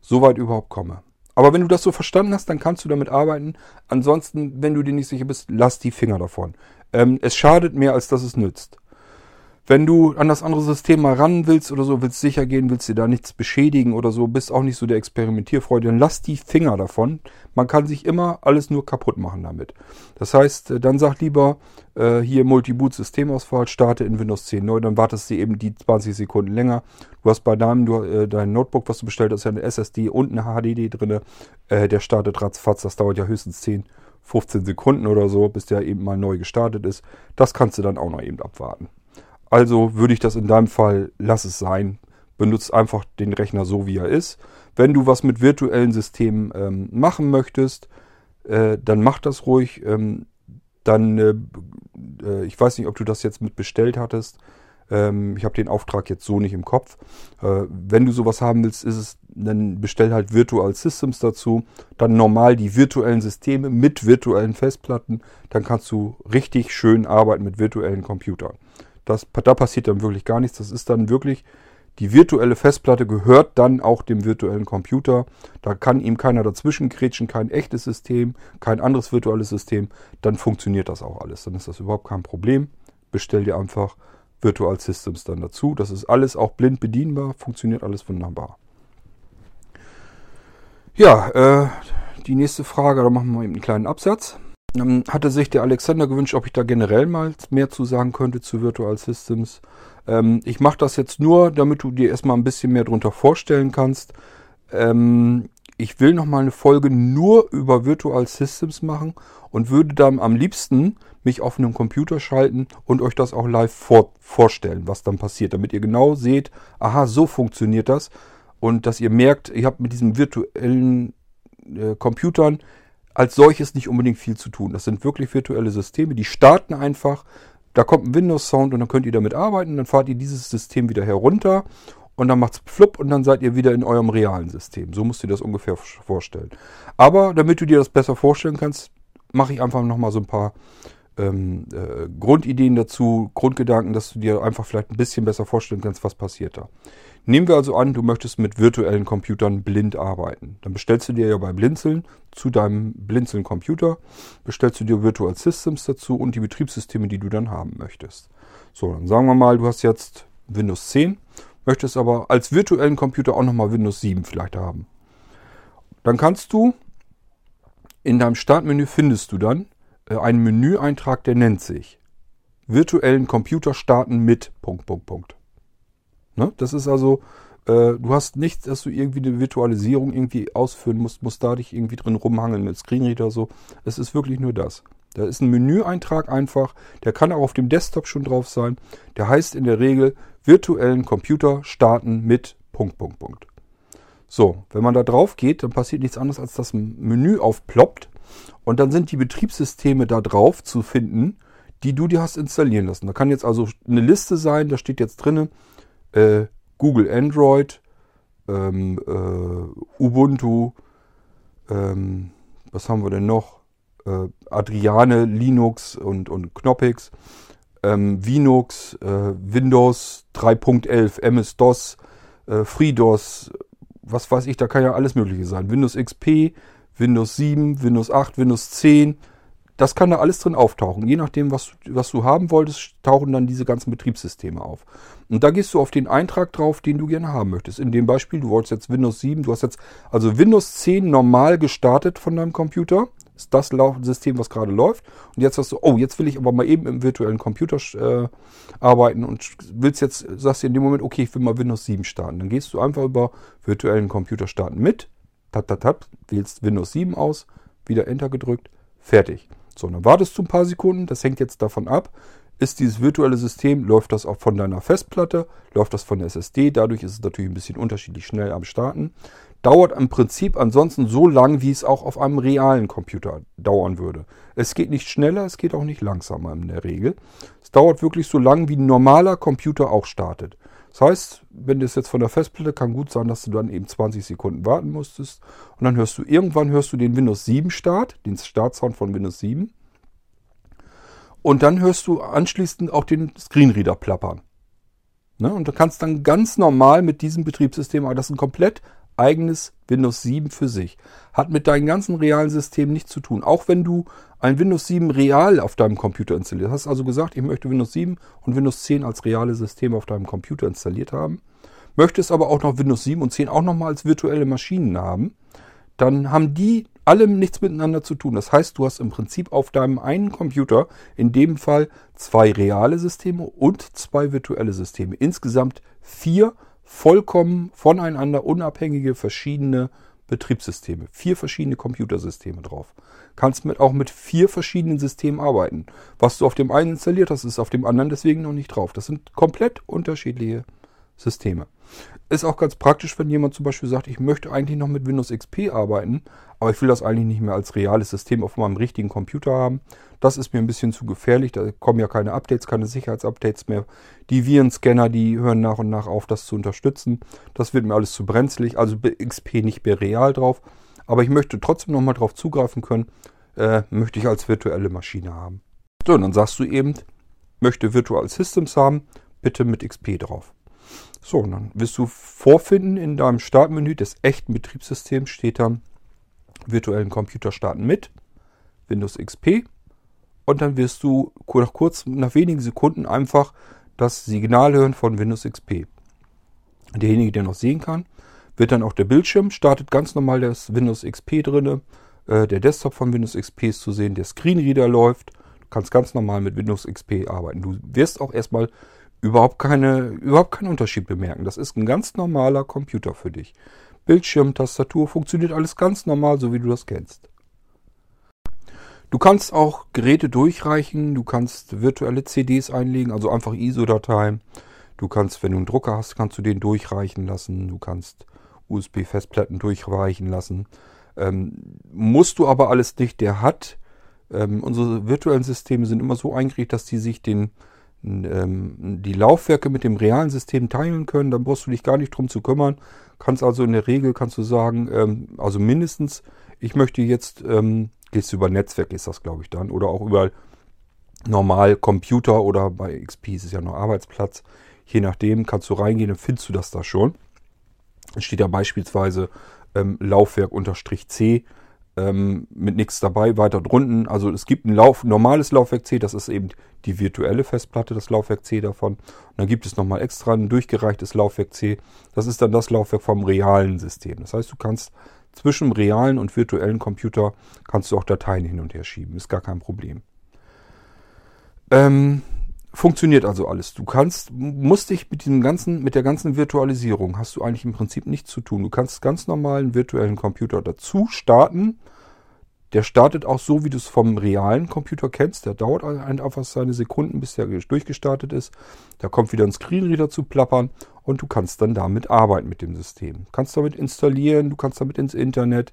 so weit überhaupt komme. Aber wenn du das so verstanden hast, dann kannst du damit arbeiten. Ansonsten, wenn du dir nicht sicher bist, lass die Finger davon. Ähm, es schadet mehr, als dass es nützt. Wenn du an das andere System mal ran willst oder so, willst sicher gehen, willst dir da nichts beschädigen oder so, bist auch nicht so der Experimentierfreude, dann lass die Finger davon. Man kann sich immer alles nur kaputt machen damit. Das heißt, äh, dann sag lieber äh, hier Multi-Boot-Systemauswahl, starte in Windows 10 neu, dann wartest du eben die 20 Sekunden länger. Du hast bei deinem du, äh, dein Notebook, was du bestellt hast, ja eine SSD und eine HDD drin. Äh, der startet ratzfatz, das dauert ja höchstens 10, 15 Sekunden oder so, bis der eben mal neu gestartet ist. Das kannst du dann auch noch eben abwarten. Also würde ich das in deinem Fall, lass es sein. Benutzt einfach den Rechner so, wie er ist. Wenn du was mit virtuellen Systemen ähm, machen möchtest, äh, dann mach das ruhig. Ähm, dann, äh, äh, ich weiß nicht, ob du das jetzt mit bestellt hattest. Ähm, ich habe den Auftrag jetzt so nicht im Kopf. Äh, wenn du sowas haben willst, ist es, dann bestell halt Virtual Systems dazu. Dann normal die virtuellen Systeme mit virtuellen Festplatten. Dann kannst du richtig schön arbeiten mit virtuellen Computern. Das, da passiert dann wirklich gar nichts. Das ist dann wirklich, die virtuelle Festplatte gehört dann auch dem virtuellen Computer. Da kann ihm keiner dazwischen kretschen, kein echtes System, kein anderes virtuelles System. Dann funktioniert das auch alles. Dann ist das überhaupt kein Problem. Bestell dir einfach Virtual Systems dann dazu. Das ist alles auch blind bedienbar, funktioniert alles wunderbar. Ja, äh, die nächste Frage, da machen wir eben einen kleinen Absatz. Ähm, hatte sich der Alexander gewünscht, ob ich da generell mal mehr zu sagen könnte zu Virtual Systems. Ähm, ich mache das jetzt nur, damit du dir erstmal ein bisschen mehr darunter vorstellen kannst. Ähm, ich will nochmal eine Folge nur über Virtual Systems machen und würde dann am liebsten mich auf einem Computer schalten und euch das auch live vor vorstellen, was dann passiert, damit ihr genau seht, aha, so funktioniert das und dass ihr merkt, ihr habt mit diesen virtuellen äh, Computern als solches nicht unbedingt viel zu tun. Das sind wirklich virtuelle Systeme, die starten einfach. Da kommt ein Windows-Sound und dann könnt ihr damit arbeiten. Dann fahrt ihr dieses System wieder herunter und dann macht es flupp und dann seid ihr wieder in eurem realen System. So musst du dir das ungefähr vorstellen. Aber damit du dir das besser vorstellen kannst, mache ich einfach nochmal so ein paar ähm, äh, Grundideen dazu, Grundgedanken, dass du dir einfach vielleicht ein bisschen besser vorstellen kannst, was passiert da. Nehmen wir also an, du möchtest mit virtuellen Computern blind arbeiten. Dann bestellst du dir ja bei Blinzeln zu deinem Blinzeln-Computer, bestellst du dir Virtual Systems dazu und die Betriebssysteme, die du dann haben möchtest. So, dann sagen wir mal, du hast jetzt Windows 10, möchtest aber als virtuellen Computer auch nochmal Windows 7 vielleicht haben. Dann kannst du in deinem Startmenü findest du dann einen Menüeintrag, der nennt sich virtuellen Computer starten mit Punkt, Punkt, Punkt. Ne? Das ist also, äh, du hast nichts, dass du irgendwie eine Virtualisierung irgendwie ausführen musst, musst da dich irgendwie drin rumhangeln mit Screenreader so. Es ist wirklich nur das. Da ist ein Menüeintrag einfach, der kann auch auf dem Desktop schon drauf sein. Der heißt in der Regel virtuellen Computer starten mit Punkt, Punkt, Punkt. So, wenn man da drauf geht, dann passiert nichts anderes, als dass ein Menü aufploppt und dann sind die Betriebssysteme da drauf zu finden, die du dir hast installieren lassen. Da kann jetzt also eine Liste sein, da steht jetzt drinnen äh, Google Android, ähm, äh, Ubuntu, ähm, was haben wir denn noch? Äh, Adriane, Linux und, und Knoppix, ähm, Linux, äh, Windows 3.11, MS-DOS, äh, FreeDOS, was weiß ich, da kann ja alles Mögliche sein. Windows XP, Windows 7, Windows 8, Windows 10, das kann da alles drin auftauchen. Je nachdem, was, was du haben wolltest, tauchen dann diese ganzen Betriebssysteme auf. Und da gehst du auf den Eintrag drauf, den du gerne haben möchtest. In dem Beispiel, du wolltest jetzt Windows 7, du hast jetzt also Windows 10 normal gestartet von deinem Computer. Ist das System, was gerade läuft. Und jetzt hast du, oh, jetzt will ich aber mal eben im virtuellen Computer äh, arbeiten und willst jetzt, sagst du in dem Moment, okay, ich will mal Windows 7 starten. Dann gehst du einfach über virtuellen Computer starten mit, tat, tat, tat, wählst Windows 7 aus, wieder Enter gedrückt, fertig. So, dann wartest du ein paar Sekunden, das hängt jetzt davon ab, ist dieses virtuelle System, läuft das auch von deiner Festplatte, läuft das von der SSD, dadurch ist es natürlich ein bisschen unterschiedlich schnell am Starten. Dauert im Prinzip ansonsten so lang, wie es auch auf einem realen Computer dauern würde. Es geht nicht schneller, es geht auch nicht langsamer in der Regel. Es dauert wirklich so lang, wie ein normaler Computer auch startet. Das heißt, wenn du es jetzt von der Festplatte, kann gut sein, dass du dann eben 20 Sekunden warten musstest. Und dann hörst du, irgendwann hörst du den Windows 7 Start, den Startsound von Windows 7. Und dann hörst du anschließend auch den Screenreader plappern. Ne? Und du kannst dann ganz normal mit diesem Betriebssystem, aber das ist ein komplett eigenes Windows 7 für sich. Hat mit deinem ganzen realen System nichts zu tun. Auch wenn du ein Windows 7 real auf deinem Computer installiert hast, also gesagt, ich möchte Windows 7 und Windows 10 als reale System auf deinem Computer installiert haben, möchtest aber auch noch Windows 7 und 10 auch nochmal als virtuelle Maschinen haben, dann haben die alle nichts miteinander zu tun. Das heißt, du hast im Prinzip auf deinem einen Computer in dem Fall zwei reale Systeme und zwei virtuelle Systeme. Insgesamt vier vollkommen voneinander unabhängige verschiedene Betriebssysteme. Vier verschiedene Computersysteme drauf. Kannst mit, auch mit vier verschiedenen Systemen arbeiten. Was du auf dem einen installiert hast, ist auf dem anderen deswegen noch nicht drauf. Das sind komplett unterschiedliche Systeme. Ist auch ganz praktisch, wenn jemand zum Beispiel sagt, ich möchte eigentlich noch mit Windows XP arbeiten, aber ich will das eigentlich nicht mehr als reales System auf meinem richtigen Computer haben. Das ist mir ein bisschen zu gefährlich. Da kommen ja keine Updates, keine Sicherheitsupdates mehr. Die Virenscanner, die hören nach und nach auf, das zu unterstützen. Das wird mir alles zu brenzlig. Also XP nicht mehr real drauf. Aber ich möchte trotzdem nochmal drauf zugreifen können. Äh, möchte ich als virtuelle Maschine haben. So, und dann sagst du eben, möchte Virtual Systems haben, bitte mit XP drauf. So, und dann wirst du vorfinden in deinem Startmenü des echten Betriebssystems steht dann virtuellen Computer starten mit Windows XP und dann wirst du nach kurz, nach wenigen Sekunden einfach das Signal hören von Windows XP. Derjenige, der noch sehen kann, wird dann auch der Bildschirm, startet ganz normal das Windows XP drinne. Äh, der Desktop von Windows XP ist zu sehen, der Screenreader läuft. Du kannst ganz normal mit Windows XP arbeiten. Du wirst auch erstmal überhaupt, keine, überhaupt keinen Unterschied bemerken. Das ist ein ganz normaler Computer für dich. Bildschirm, Tastatur, funktioniert alles ganz normal, so wie du das kennst. Du kannst auch Geräte durchreichen, du kannst virtuelle CDs einlegen, also einfach ISO-Dateien. Du kannst, wenn du einen Drucker hast, kannst du den durchreichen lassen. Du kannst USB-Festplatten durchreichen lassen. Ähm, musst du aber alles nicht, der hat. Ähm, unsere virtuellen Systeme sind immer so eingerichtet, dass die sich den ähm, die Laufwerke mit dem realen System teilen können, dann brauchst du dich gar nicht drum zu kümmern. Kannst also in der Regel, kannst du sagen, ähm, also mindestens, ich möchte jetzt, ähm, gehst du über Netzwerk, ist das glaube ich dann, oder auch über normal Computer oder bei XP ist es ja noch Arbeitsplatz. Je nachdem kannst du reingehen, dann findest du das da schon. Es steht ja beispielsweise ähm, Laufwerk unterstrich C ähm, mit nichts dabei, weiter drunten. Also es gibt ein Lauf, normales Laufwerk C, das ist eben die virtuelle Festplatte, das Laufwerk C davon. Und dann gibt es nochmal extra ein durchgereichtes Laufwerk C. Das ist dann das Laufwerk vom realen System. Das heißt, du kannst zwischen realen und virtuellen Computer kannst du auch Dateien hin und her schieben. Ist gar kein Problem. Ähm, Funktioniert also alles. Du kannst, musst dich mit diesem ganzen, mit der ganzen Virtualisierung hast du eigentlich im Prinzip nichts zu tun. Du kannst ganz normal einen virtuellen Computer dazu starten. Der startet auch so, wie du es vom realen Computer kennst. Der dauert einfach seine Sekunden, bis der durchgestartet ist. Da kommt wieder ein Screenreader zu plappern und du kannst dann damit arbeiten mit dem System. Du kannst damit installieren, du kannst damit ins Internet.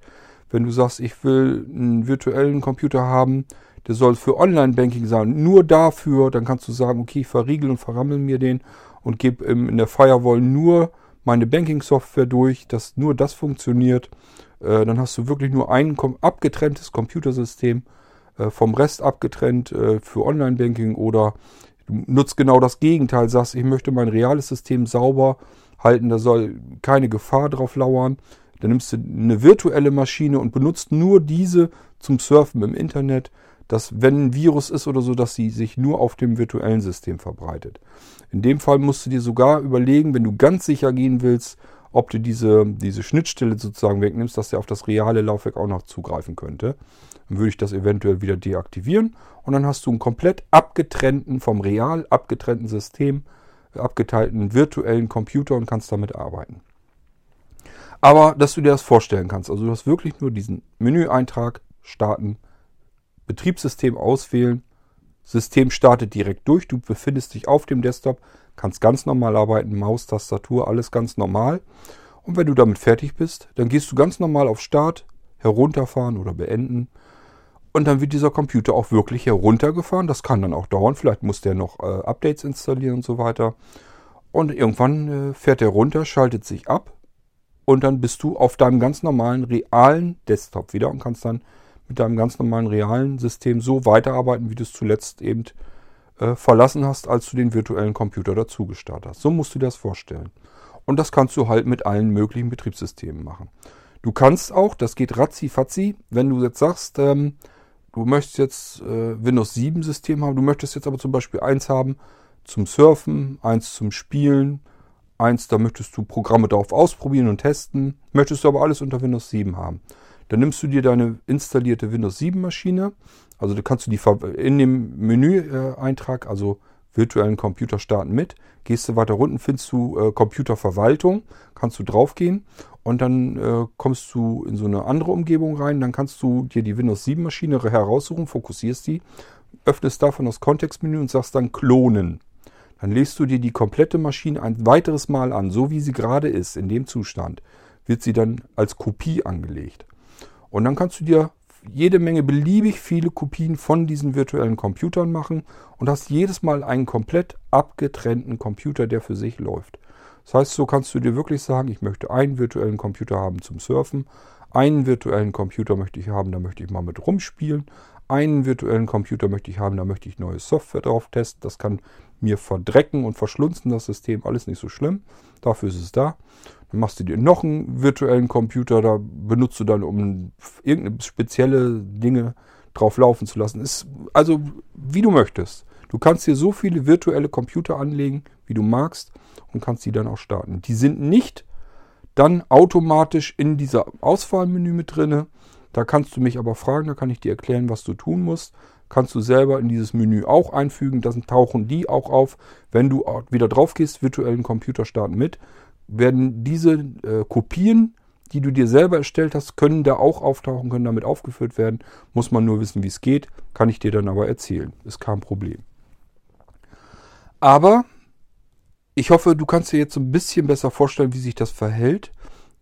Wenn du sagst, ich will einen virtuellen Computer haben, der soll für Online-Banking sein. Nur dafür, dann kannst du sagen, okay, ich verriegel und verrammel mir den und gebe in der Firewall nur meine Banking-Software durch, dass nur das funktioniert. Äh, dann hast du wirklich nur ein abgetrenntes Computersystem äh, vom Rest abgetrennt äh, für Online-Banking oder du nutzt genau das Gegenteil, sagst, ich möchte mein reales System sauber halten, da soll keine Gefahr drauf lauern. Dann nimmst du eine virtuelle Maschine und benutzt nur diese zum Surfen im Internet dass wenn ein Virus ist oder so, dass sie sich nur auf dem virtuellen System verbreitet. In dem Fall musst du dir sogar überlegen, wenn du ganz sicher gehen willst, ob du diese, diese Schnittstelle sozusagen wegnimmst, dass der auf das reale Laufwerk auch noch zugreifen könnte. Dann würde ich das eventuell wieder deaktivieren und dann hast du einen komplett abgetrennten, vom real abgetrennten System, abgeteilten virtuellen Computer und kannst damit arbeiten. Aber dass du dir das vorstellen kannst, also du hast wirklich nur diesen Menüeintrag starten, Betriebssystem auswählen. System startet direkt durch. Du befindest dich auf dem Desktop, kannst ganz normal arbeiten, Maus, Tastatur, alles ganz normal. Und wenn du damit fertig bist, dann gehst du ganz normal auf Start, herunterfahren oder beenden. Und dann wird dieser Computer auch wirklich heruntergefahren. Das kann dann auch dauern. Vielleicht muss der noch äh, Updates installieren und so weiter. Und irgendwann äh, fährt er runter, schaltet sich ab und dann bist du auf deinem ganz normalen realen Desktop wieder und kannst dann mit deinem ganz normalen realen System so weiterarbeiten, wie du es zuletzt eben äh, verlassen hast, als du den virtuellen Computer dazu gestartet hast. So musst du dir das vorstellen. Und das kannst du halt mit allen möglichen Betriebssystemen machen. Du kannst auch, das geht ratzi-fatzi, wenn du jetzt sagst, ähm, du möchtest jetzt äh, Windows 7 System haben, du möchtest jetzt aber zum Beispiel eins haben zum Surfen, eins zum Spielen, eins, da möchtest du Programme darauf ausprobieren und testen, möchtest du aber alles unter Windows 7 haben. Dann nimmst du dir deine installierte Windows 7 Maschine, also du kannst du die in dem Menü-Eintrag, also virtuellen Computer starten mit, gehst du weiter unten, findest du äh, Computerverwaltung, kannst du draufgehen und dann äh, kommst du in so eine andere Umgebung rein, dann kannst du dir die Windows 7 Maschine heraussuchen, fokussierst die, öffnest davon das Kontextmenü und sagst dann klonen. Dann legst du dir die komplette Maschine ein weiteres Mal an, so wie sie gerade ist, in dem Zustand, wird sie dann als Kopie angelegt. Und dann kannst du dir jede Menge beliebig viele Kopien von diesen virtuellen Computern machen und hast jedes Mal einen komplett abgetrennten Computer, der für sich läuft. Das heißt, so kannst du dir wirklich sagen, ich möchte einen virtuellen Computer haben zum Surfen, einen virtuellen Computer möchte ich haben, da möchte ich mal mit rumspielen, einen virtuellen Computer möchte ich haben, da möchte ich neue Software drauf testen. Das kann mir verdrecken und verschlunzen, das System, alles nicht so schlimm. Dafür ist es da. Dann machst du dir noch einen virtuellen Computer, da benutzt du dann, um irgendeine spezielle Dinge drauf laufen zu lassen. Ist also wie du möchtest. Du kannst dir so viele virtuelle Computer anlegen, wie du magst und kannst die dann auch starten. Die sind nicht dann automatisch in dieser Auswahlmenü mit drinne. Da kannst du mich aber fragen, da kann ich dir erklären, was du tun musst. Kannst du selber in dieses Menü auch einfügen, dann tauchen die auch auf. Wenn du wieder drauf gehst, virtuellen Computer starten mit, werden diese äh, Kopien, die du dir selber erstellt hast, können da auch auftauchen, können damit aufgeführt werden. Muss man nur wissen, wie es geht. Kann ich dir dann aber erzählen. Ist kein Problem. Aber ich hoffe, du kannst dir jetzt so ein bisschen besser vorstellen, wie sich das verhält.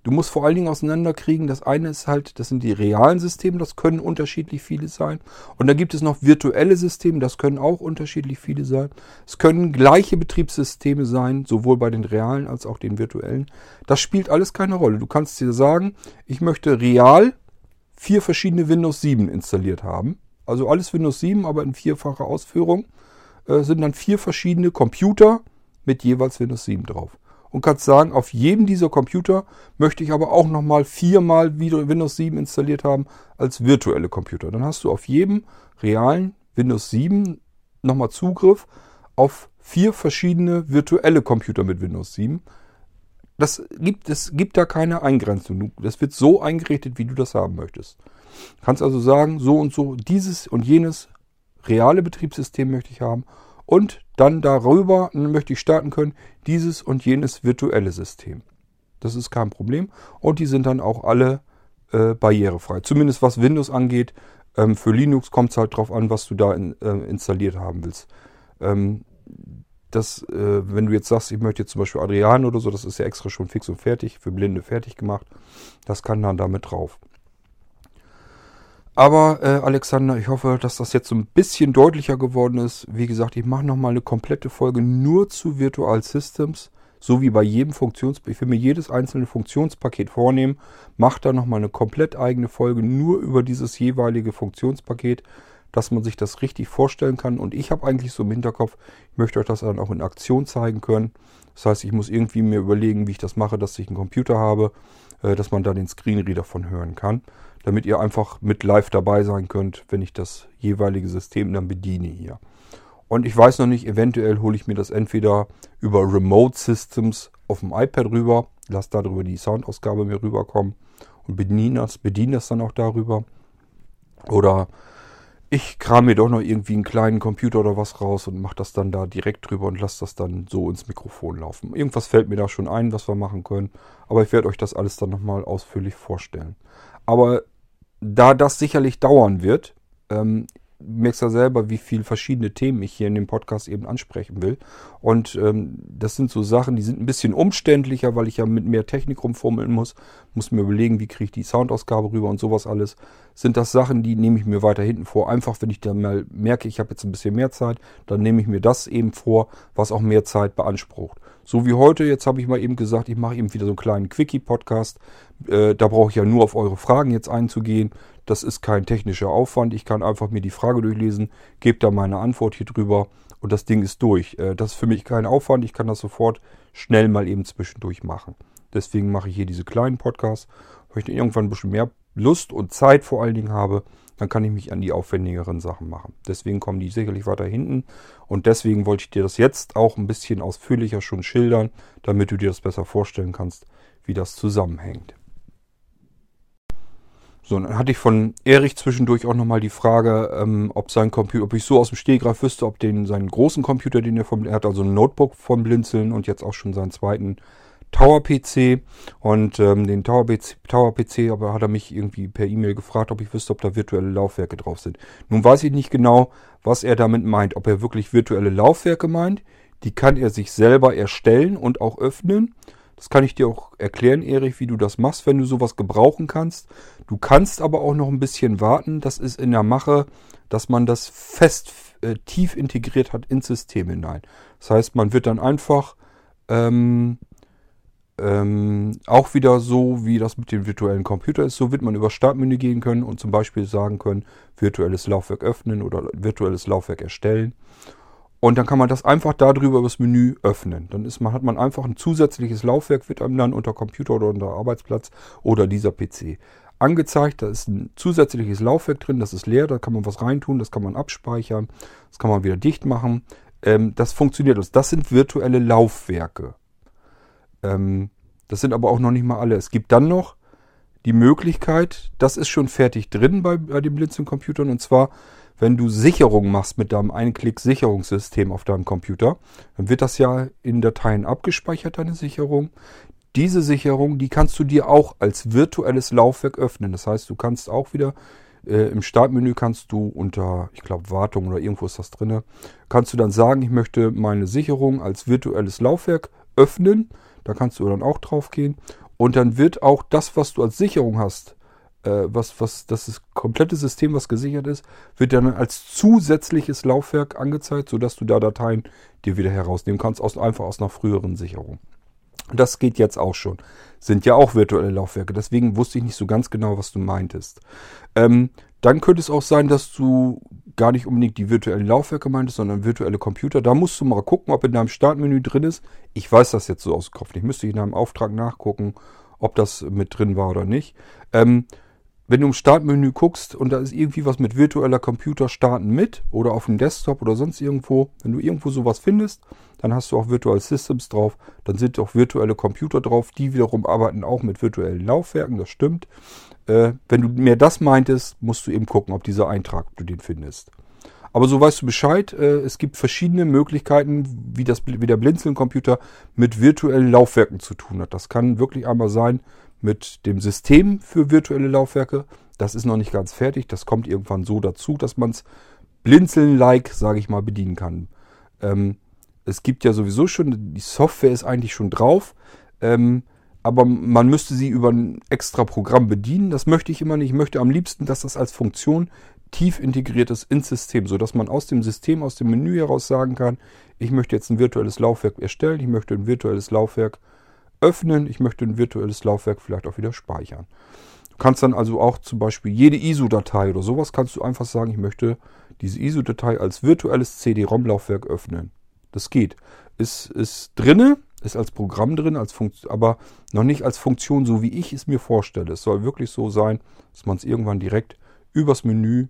Du musst vor allen Dingen auseinanderkriegen, das eine ist halt, das sind die realen Systeme, das können unterschiedlich viele sein. Und dann gibt es noch virtuelle Systeme, das können auch unterschiedlich viele sein. Es können gleiche Betriebssysteme sein, sowohl bei den realen als auch den virtuellen. Das spielt alles keine Rolle. Du kannst dir sagen, ich möchte real vier verschiedene Windows 7 installiert haben. Also alles Windows 7, aber in vierfacher Ausführung äh, sind dann vier verschiedene Computer mit jeweils Windows 7 drauf und kannst sagen, auf jedem dieser Computer möchte ich aber auch nochmal viermal Windows 7 installiert haben als virtuelle Computer. Dann hast du auf jedem realen Windows 7 nochmal Zugriff auf vier verschiedene virtuelle Computer mit Windows 7. Das gibt, es gibt da keine Eingrenzung. Das wird so eingerichtet, wie du das haben möchtest. Du kannst also sagen, so und so, dieses und jenes reale Betriebssystem möchte ich haben und dann darüber möchte ich starten können, dieses und jenes virtuelle System. Das ist kein Problem. Und die sind dann auch alle äh, barrierefrei. Zumindest was Windows angeht. Ähm, für Linux kommt es halt drauf an, was du da in, äh, installiert haben willst. Ähm, das, äh, wenn du jetzt sagst, ich möchte jetzt zum Beispiel Adrian oder so, das ist ja extra schon fix und fertig, für Blinde fertig gemacht. Das kann dann damit drauf. Aber äh, Alexander, ich hoffe, dass das jetzt so ein bisschen deutlicher geworden ist. Wie gesagt, ich mache nochmal eine komplette Folge nur zu Virtual Systems. So wie bei jedem Funktionspaket. Ich will mir jedes einzelne Funktionspaket vornehmen. Mache da nochmal eine komplett eigene Folge nur über dieses jeweilige Funktionspaket, dass man sich das richtig vorstellen kann. Und ich habe eigentlich so im Hinterkopf, ich möchte euch das dann auch in Aktion zeigen können. Das heißt, ich muss irgendwie mir überlegen, wie ich das mache, dass ich einen Computer habe, äh, dass man da den Screenreader von hören kann damit ihr einfach mit live dabei sein könnt, wenn ich das jeweilige System dann bediene hier. Und ich weiß noch nicht, eventuell hole ich mir das entweder über Remote Systems auf dem iPad rüber, lasse darüber die Soundausgabe mir rüberkommen und bediene das, bediene das dann auch darüber. Oder ich kram mir doch noch irgendwie einen kleinen Computer oder was raus und mache das dann da direkt drüber und lasse das dann so ins Mikrofon laufen. Irgendwas fällt mir da schon ein, was wir machen können. Aber ich werde euch das alles dann nochmal ausführlich vorstellen. Aber da das sicherlich dauern wird, ähm, merkst ja selber, wie viele verschiedene Themen ich hier in dem Podcast eben ansprechen will. Und ähm, das sind so Sachen, die sind ein bisschen umständlicher, weil ich ja mit mehr Technik rumfummeln muss. Muss mir überlegen, wie kriege ich die Soundausgabe rüber und sowas alles. Sind das Sachen, die nehme ich mir weiter hinten vor. Einfach, wenn ich dann mal merke, ich habe jetzt ein bisschen mehr Zeit, dann nehme ich mir das eben vor, was auch mehr Zeit beansprucht. So wie heute, jetzt habe ich mal eben gesagt, ich mache eben wieder so einen kleinen Quickie-Podcast. Äh, da brauche ich ja nur auf eure Fragen jetzt einzugehen. Das ist kein technischer Aufwand. Ich kann einfach mir die Frage durchlesen, gebe da meine Antwort hier drüber und das Ding ist durch. Äh, das ist für mich kein Aufwand. Ich kann das sofort schnell mal eben zwischendurch machen. Deswegen mache ich hier diese kleinen Podcasts. Wenn ich irgendwann ein bisschen mehr Lust und Zeit vor allen Dingen habe, dann kann ich mich an die aufwendigeren Sachen machen. Deswegen kommen die sicherlich weiter hinten. Und deswegen wollte ich dir das jetzt auch ein bisschen ausführlicher schon schildern, damit du dir das besser vorstellen kannst, wie das zusammenhängt. So, dann hatte ich von Erich zwischendurch auch nochmal die Frage, ähm, ob sein Computer, ob ich so aus dem Stehgreif wüsste, ob den seinen großen Computer, den er vom, er hat also ein Notebook vom Blinzeln und jetzt auch schon seinen zweiten Tower-PC. Und ähm, den Tower-PC, Tower -PC, aber hat er mich irgendwie per E-Mail gefragt, ob ich wüsste, ob da virtuelle Laufwerke drauf sind. Nun weiß ich nicht genau, was er damit meint. Ob er wirklich virtuelle Laufwerke meint. Die kann er sich selber erstellen und auch öffnen. Das kann ich dir auch erklären, Erich, wie du das machst, wenn du sowas gebrauchen kannst. Du kannst aber auch noch ein bisschen warten. Das ist in der Mache, dass man das fest äh, tief integriert hat ins System hinein. Das heißt, man wird dann einfach ähm, ähm, auch wieder so, wie das mit dem virtuellen Computer ist. So wird man über Startmenü gehen können und zum Beispiel sagen können, virtuelles Laufwerk öffnen oder virtuelles Laufwerk erstellen. Und dann kann man das einfach darüber über das Menü öffnen. Dann ist man, hat man einfach ein zusätzliches Laufwerk, wird einem dann unter Computer oder unter Arbeitsplatz oder dieser PC angezeigt. Da ist ein zusätzliches Laufwerk drin, das ist leer, da kann man was reintun, das kann man abspeichern, das kann man wieder dicht machen. Ähm, das funktioniert. Das sind virtuelle Laufwerke. Ähm, das sind aber auch noch nicht mal alle. Es gibt dann noch die Möglichkeit, das ist schon fertig drin bei, bei den Blinzeln-Computern, und zwar wenn du Sicherung machst mit deinem Einklick-Sicherungssystem auf deinem Computer, dann wird das ja in Dateien abgespeichert, deine Sicherung. Diese Sicherung, die kannst du dir auch als virtuelles Laufwerk öffnen. Das heißt, du kannst auch wieder äh, im Startmenü kannst du unter, ich glaube, Wartung oder irgendwo ist das drin, kannst du dann sagen, ich möchte meine Sicherung als virtuelles Laufwerk öffnen. Da kannst du dann auch drauf gehen. Und dann wird auch das, was du als Sicherung hast, äh, was, was, das ist komplette System, was gesichert ist, wird dann als zusätzliches Laufwerk angezeigt, sodass du da Dateien dir wieder herausnehmen kannst, aus, einfach aus einer früheren Sicherung. Das geht jetzt auch schon. Sind ja auch virtuelle Laufwerke. Deswegen wusste ich nicht so ganz genau, was du meintest. Ähm, dann könnte es auch sein, dass du gar nicht unbedingt die virtuellen Laufwerke meintest, sondern virtuelle Computer. Da musst du mal gucken, ob in deinem Startmenü drin ist. Ich weiß das jetzt so aus dem Kopf nicht. Müsste ich in einem Auftrag nachgucken, ob das mit drin war oder nicht. Ähm, wenn du im Startmenü guckst und da ist irgendwie was mit virtueller Computer starten mit oder auf dem Desktop oder sonst irgendwo, wenn du irgendwo sowas findest, dann hast du auch Virtual Systems drauf, dann sind auch virtuelle Computer drauf, die wiederum arbeiten auch mit virtuellen Laufwerken, das stimmt. Äh, wenn du mehr das meintest, musst du eben gucken, ob dieser Eintrag, ob du den findest. Aber so weißt du Bescheid, äh, es gibt verschiedene Möglichkeiten, wie, das, wie der Blinzeln-Computer mit virtuellen Laufwerken zu tun hat. Das kann wirklich einmal sein mit dem System für virtuelle Laufwerke. Das ist noch nicht ganz fertig. Das kommt irgendwann so dazu, dass man es blinzeln-like, sage ich mal, bedienen kann. Ähm, es gibt ja sowieso schon, die Software ist eigentlich schon drauf. Ähm, aber man müsste sie über ein extra Programm bedienen. Das möchte ich immer nicht. Ich möchte am liebsten, dass das als Funktion tief integriert ist ins System, sodass man aus dem System, aus dem Menü heraus sagen kann, ich möchte jetzt ein virtuelles Laufwerk erstellen, ich möchte ein virtuelles Laufwerk öffnen, ich möchte ein virtuelles Laufwerk vielleicht auch wieder speichern. Du kannst dann also auch zum Beispiel jede ISO-Datei oder sowas kannst du einfach sagen, ich möchte diese ISO-Datei als virtuelles CD-ROM-Laufwerk öffnen. Das geht. Ist, ist drinne, ist als Programm drin, als aber noch nicht als Funktion, so wie ich es mir vorstelle. Es soll wirklich so sein, dass man es irgendwann direkt übers Menü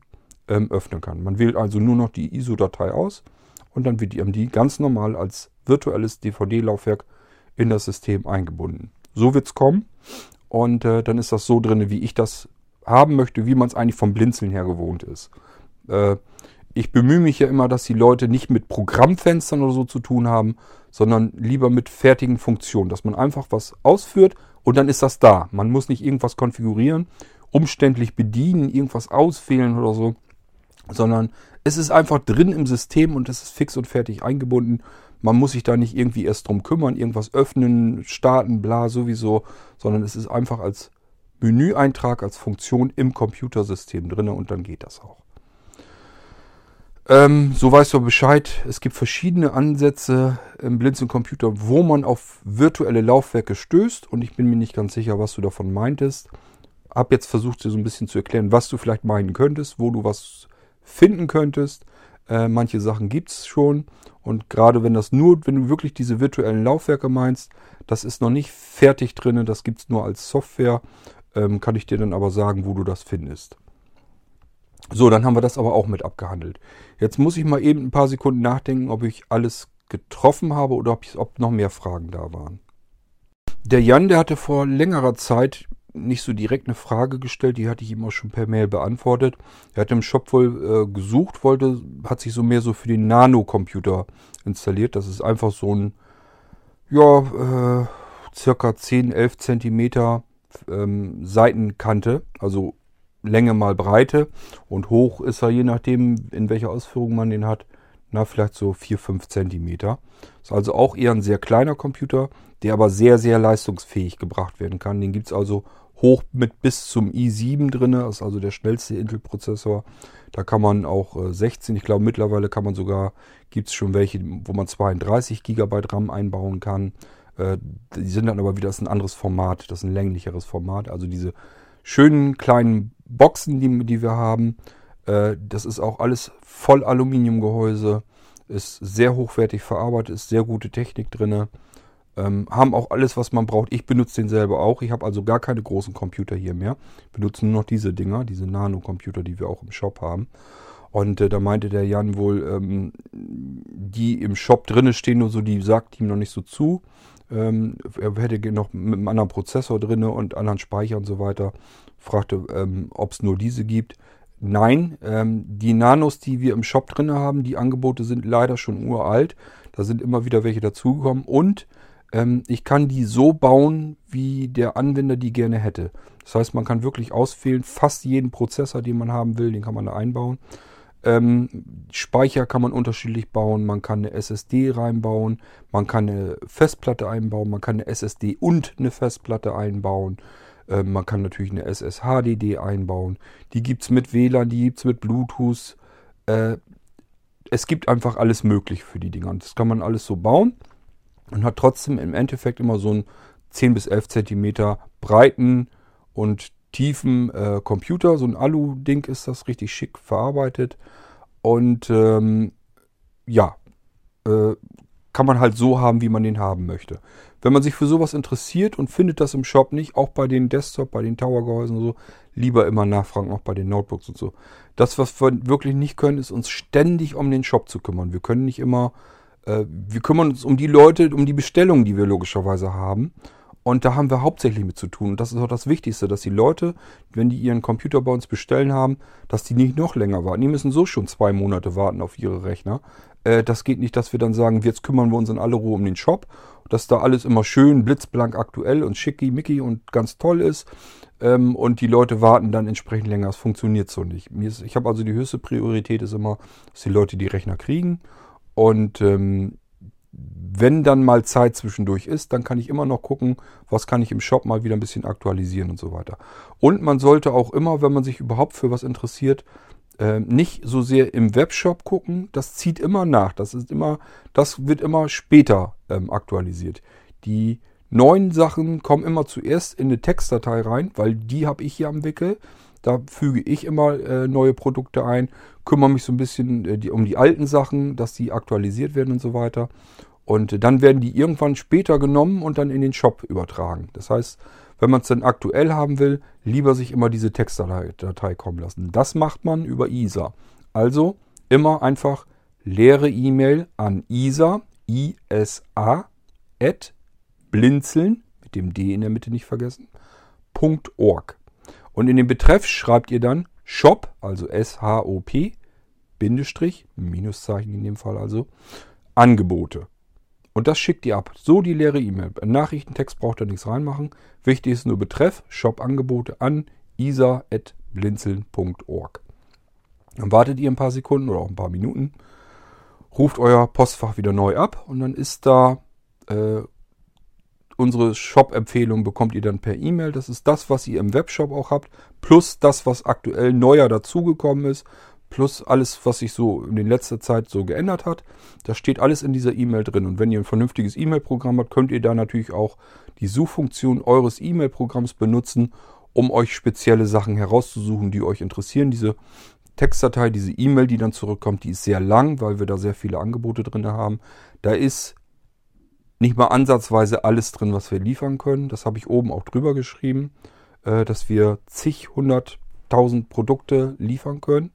ähm, öffnen kann. Man wählt also nur noch die ISO-Datei aus und dann wird die ganz normal als virtuelles DVD-Laufwerk in das System eingebunden. So wird es kommen und äh, dann ist das so drin, wie ich das haben möchte, wie man es eigentlich vom Blinzeln her gewohnt ist. Äh, ich bemühe mich ja immer, dass die Leute nicht mit Programmfenstern oder so zu tun haben, sondern lieber mit fertigen Funktionen, dass man einfach was ausführt und dann ist das da. Man muss nicht irgendwas konfigurieren, umständlich bedienen, irgendwas auswählen oder so, sondern es ist einfach drin im System und es ist fix und fertig eingebunden. Man muss sich da nicht irgendwie erst drum kümmern, irgendwas öffnen, starten, bla sowieso, sondern es ist einfach als Menüeintrag als Funktion im Computersystem drin und dann geht das auch. Ähm, so weißt du Bescheid. Es gibt verschiedene Ansätze im Blinzeln Computer, wo man auf virtuelle Laufwerke stößt und ich bin mir nicht ganz sicher, was du davon meintest. Hab jetzt versucht, dir so ein bisschen zu erklären, was du vielleicht meinen könntest, wo du was finden könntest. Äh, manche Sachen gibt es schon und gerade wenn das nur, wenn du wirklich diese virtuellen Laufwerke meinst, das ist noch nicht fertig drin, das gibt es nur als Software, ähm, kann ich dir dann aber sagen, wo du das findest. So, dann haben wir das aber auch mit abgehandelt. Jetzt muss ich mal eben ein paar Sekunden nachdenken, ob ich alles getroffen habe oder ob, ich, ob noch mehr Fragen da waren. Der Jan, der hatte vor längerer Zeit nicht so direkt eine Frage gestellt, die hatte ich ihm auch schon per Mail beantwortet. Er hat im Shop wohl äh, gesucht, wollte, hat sich so mehr so für den Nano-Computer installiert. Das ist einfach so ein, ja, äh, circa 10, 11 Zentimeter ähm, Seitenkante, also Länge mal Breite und hoch ist er je nachdem, in welcher Ausführung man den hat, na vielleicht so 4, 5 Zentimeter. Ist also auch eher ein sehr kleiner Computer, der aber sehr, sehr leistungsfähig gebracht werden kann. Den gibt es also hoch mit bis zum i7 drin, ist also der schnellste Intel-Prozessor. Da kann man auch äh, 16, ich glaube mittlerweile kann man sogar, gibt es schon welche, wo man 32 GB RAM einbauen kann. Äh, die sind dann aber wieder, das ist ein anderes Format, das ist ein länglicheres Format. Also diese schönen kleinen Boxen, die, die wir haben. Äh, das ist auch alles voll Aluminiumgehäuse. Ist sehr hochwertig verarbeitet, ist sehr gute Technik drin. Ähm, haben auch alles, was man braucht. Ich benutze den selber auch. Ich habe also gar keine großen Computer hier mehr. Benutze nur noch diese Dinger, diese Nano-Computer, die wir auch im Shop haben. Und äh, da meinte der Jan wohl, ähm, die im Shop drinne stehen nur so, die sagt ihm noch nicht so zu. Ähm, er hätte noch mit einem anderen Prozessor drin und anderen Speicher und so weiter. Fragte, ähm, ob es nur diese gibt. Nein, ähm, die Nanos, die wir im Shop drin haben, die Angebote sind leider schon uralt. Da sind immer wieder welche dazugekommen. Und ähm, ich kann die so bauen, wie der Anwender die gerne hätte. Das heißt, man kann wirklich auswählen, fast jeden Prozessor, den man haben will, den kann man da einbauen. Ähm, Speicher kann man unterschiedlich bauen. Man kann eine SSD reinbauen. Man kann eine Festplatte einbauen. Man kann eine SSD und eine Festplatte einbauen. Ähm, man kann natürlich eine SSHDD einbauen. Die gibt es mit WLAN, die gibt es mit Bluetooth. Äh, es gibt einfach alles möglich für die Dinger. Und das kann man alles so bauen und hat trotzdem im Endeffekt immer so einen 10 bis 11 Zentimeter breiten und tiefen äh, Computer. So ein Alu-Ding ist das richtig schick verarbeitet. Und ähm, ja, äh, kann man halt so haben, wie man den haben möchte. Wenn man sich für sowas interessiert und findet das im Shop nicht, auch bei den Desktop, bei den Tower-Gehäusen und so, lieber immer nachfragen, auch bei den Notebooks und so. Das, was wir wirklich nicht können, ist uns ständig um den Shop zu kümmern. Wir können nicht immer, äh, wir kümmern uns um die Leute, um die Bestellungen, die wir logischerweise haben. Und da haben wir hauptsächlich mit zu tun. Und das ist auch das Wichtigste, dass die Leute, wenn die ihren Computer bei uns bestellen haben, dass die nicht noch länger warten. Die müssen so schon zwei Monate warten auf ihre Rechner. Äh, das geht nicht, dass wir dann sagen, jetzt kümmern wir uns in aller Ruhe um den Shop, dass da alles immer schön blitzblank aktuell und schickimicki und ganz toll ist. Ähm, und die Leute warten dann entsprechend länger. Das funktioniert so nicht. Ist, ich habe also die höchste Priorität ist immer, dass die Leute die Rechner kriegen. Und ähm, wenn dann mal Zeit zwischendurch ist, dann kann ich immer noch gucken, was kann ich im Shop mal wieder ein bisschen aktualisieren und so weiter. Und man sollte auch immer, wenn man sich überhaupt für was interessiert, äh, nicht so sehr im Webshop gucken. Das zieht immer nach. Das ist immer, das wird immer später ähm, aktualisiert. Die neuen Sachen kommen immer zuerst in eine Textdatei rein, weil die habe ich hier am Wickel. Da füge ich immer äh, neue Produkte ein, kümmere mich so ein bisschen äh, die, um die alten Sachen, dass die aktualisiert werden und so weiter. Und dann werden die irgendwann später genommen und dann in den Shop übertragen. Das heißt, wenn man es dann aktuell haben will, lieber sich immer diese Textdatei kommen lassen. Das macht man über ISA. Also immer einfach leere E-Mail an ISA, ISA, at blinzeln, mit dem D in der Mitte nicht vergessen, .org. Und in den Betreff schreibt ihr dann Shop, also S-H-O-P, Bindestrich, Minuszeichen in dem Fall also, Angebote. Und das schickt ihr ab. So die leere E-Mail. Nachrichtentext braucht ihr nichts reinmachen. Wichtig ist nur Betreff, Shop-Angebote an isa.blinzeln.org. Dann wartet ihr ein paar Sekunden oder auch ein paar Minuten, ruft euer Postfach wieder neu ab und dann ist da äh, unsere Shop-Empfehlung bekommt ihr dann per E-Mail. Das ist das, was ihr im Webshop auch habt, plus das, was aktuell neuer dazugekommen ist, plus alles, was sich so in letzter Zeit so geändert hat. Das steht alles in dieser E-Mail drin. Und wenn ihr ein vernünftiges E-Mail-Programm habt, könnt ihr da natürlich auch die Suchfunktion eures E-Mail-Programms benutzen, um euch spezielle Sachen herauszusuchen, die euch interessieren. Diese Textdatei, diese E-Mail, die dann zurückkommt, die ist sehr lang, weil wir da sehr viele Angebote drin haben. Da ist nicht mal ansatzweise alles drin, was wir liefern können. Das habe ich oben auch drüber geschrieben, äh, dass wir zig, hunderttausend Produkte liefern können.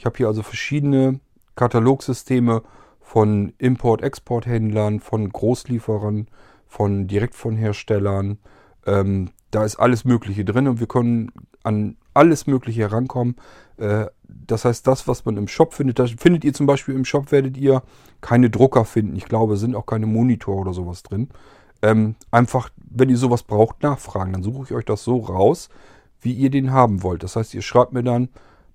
Ich habe hier also verschiedene Katalogsysteme von Import-Export-Händlern, von Großlieferern, von direkt von Herstellern. Ähm, da ist alles Mögliche drin und wir können an alles Mögliche herankommen. Äh, das heißt, das, was man im Shop findet, da findet ihr zum Beispiel im Shop, werdet ihr keine Drucker finden. Ich glaube, sind auch keine Monitor oder sowas drin. Ähm, einfach, wenn ihr sowas braucht, nachfragen. Dann suche ich euch das so raus, wie ihr den haben wollt. Das heißt, ihr schreibt mir dann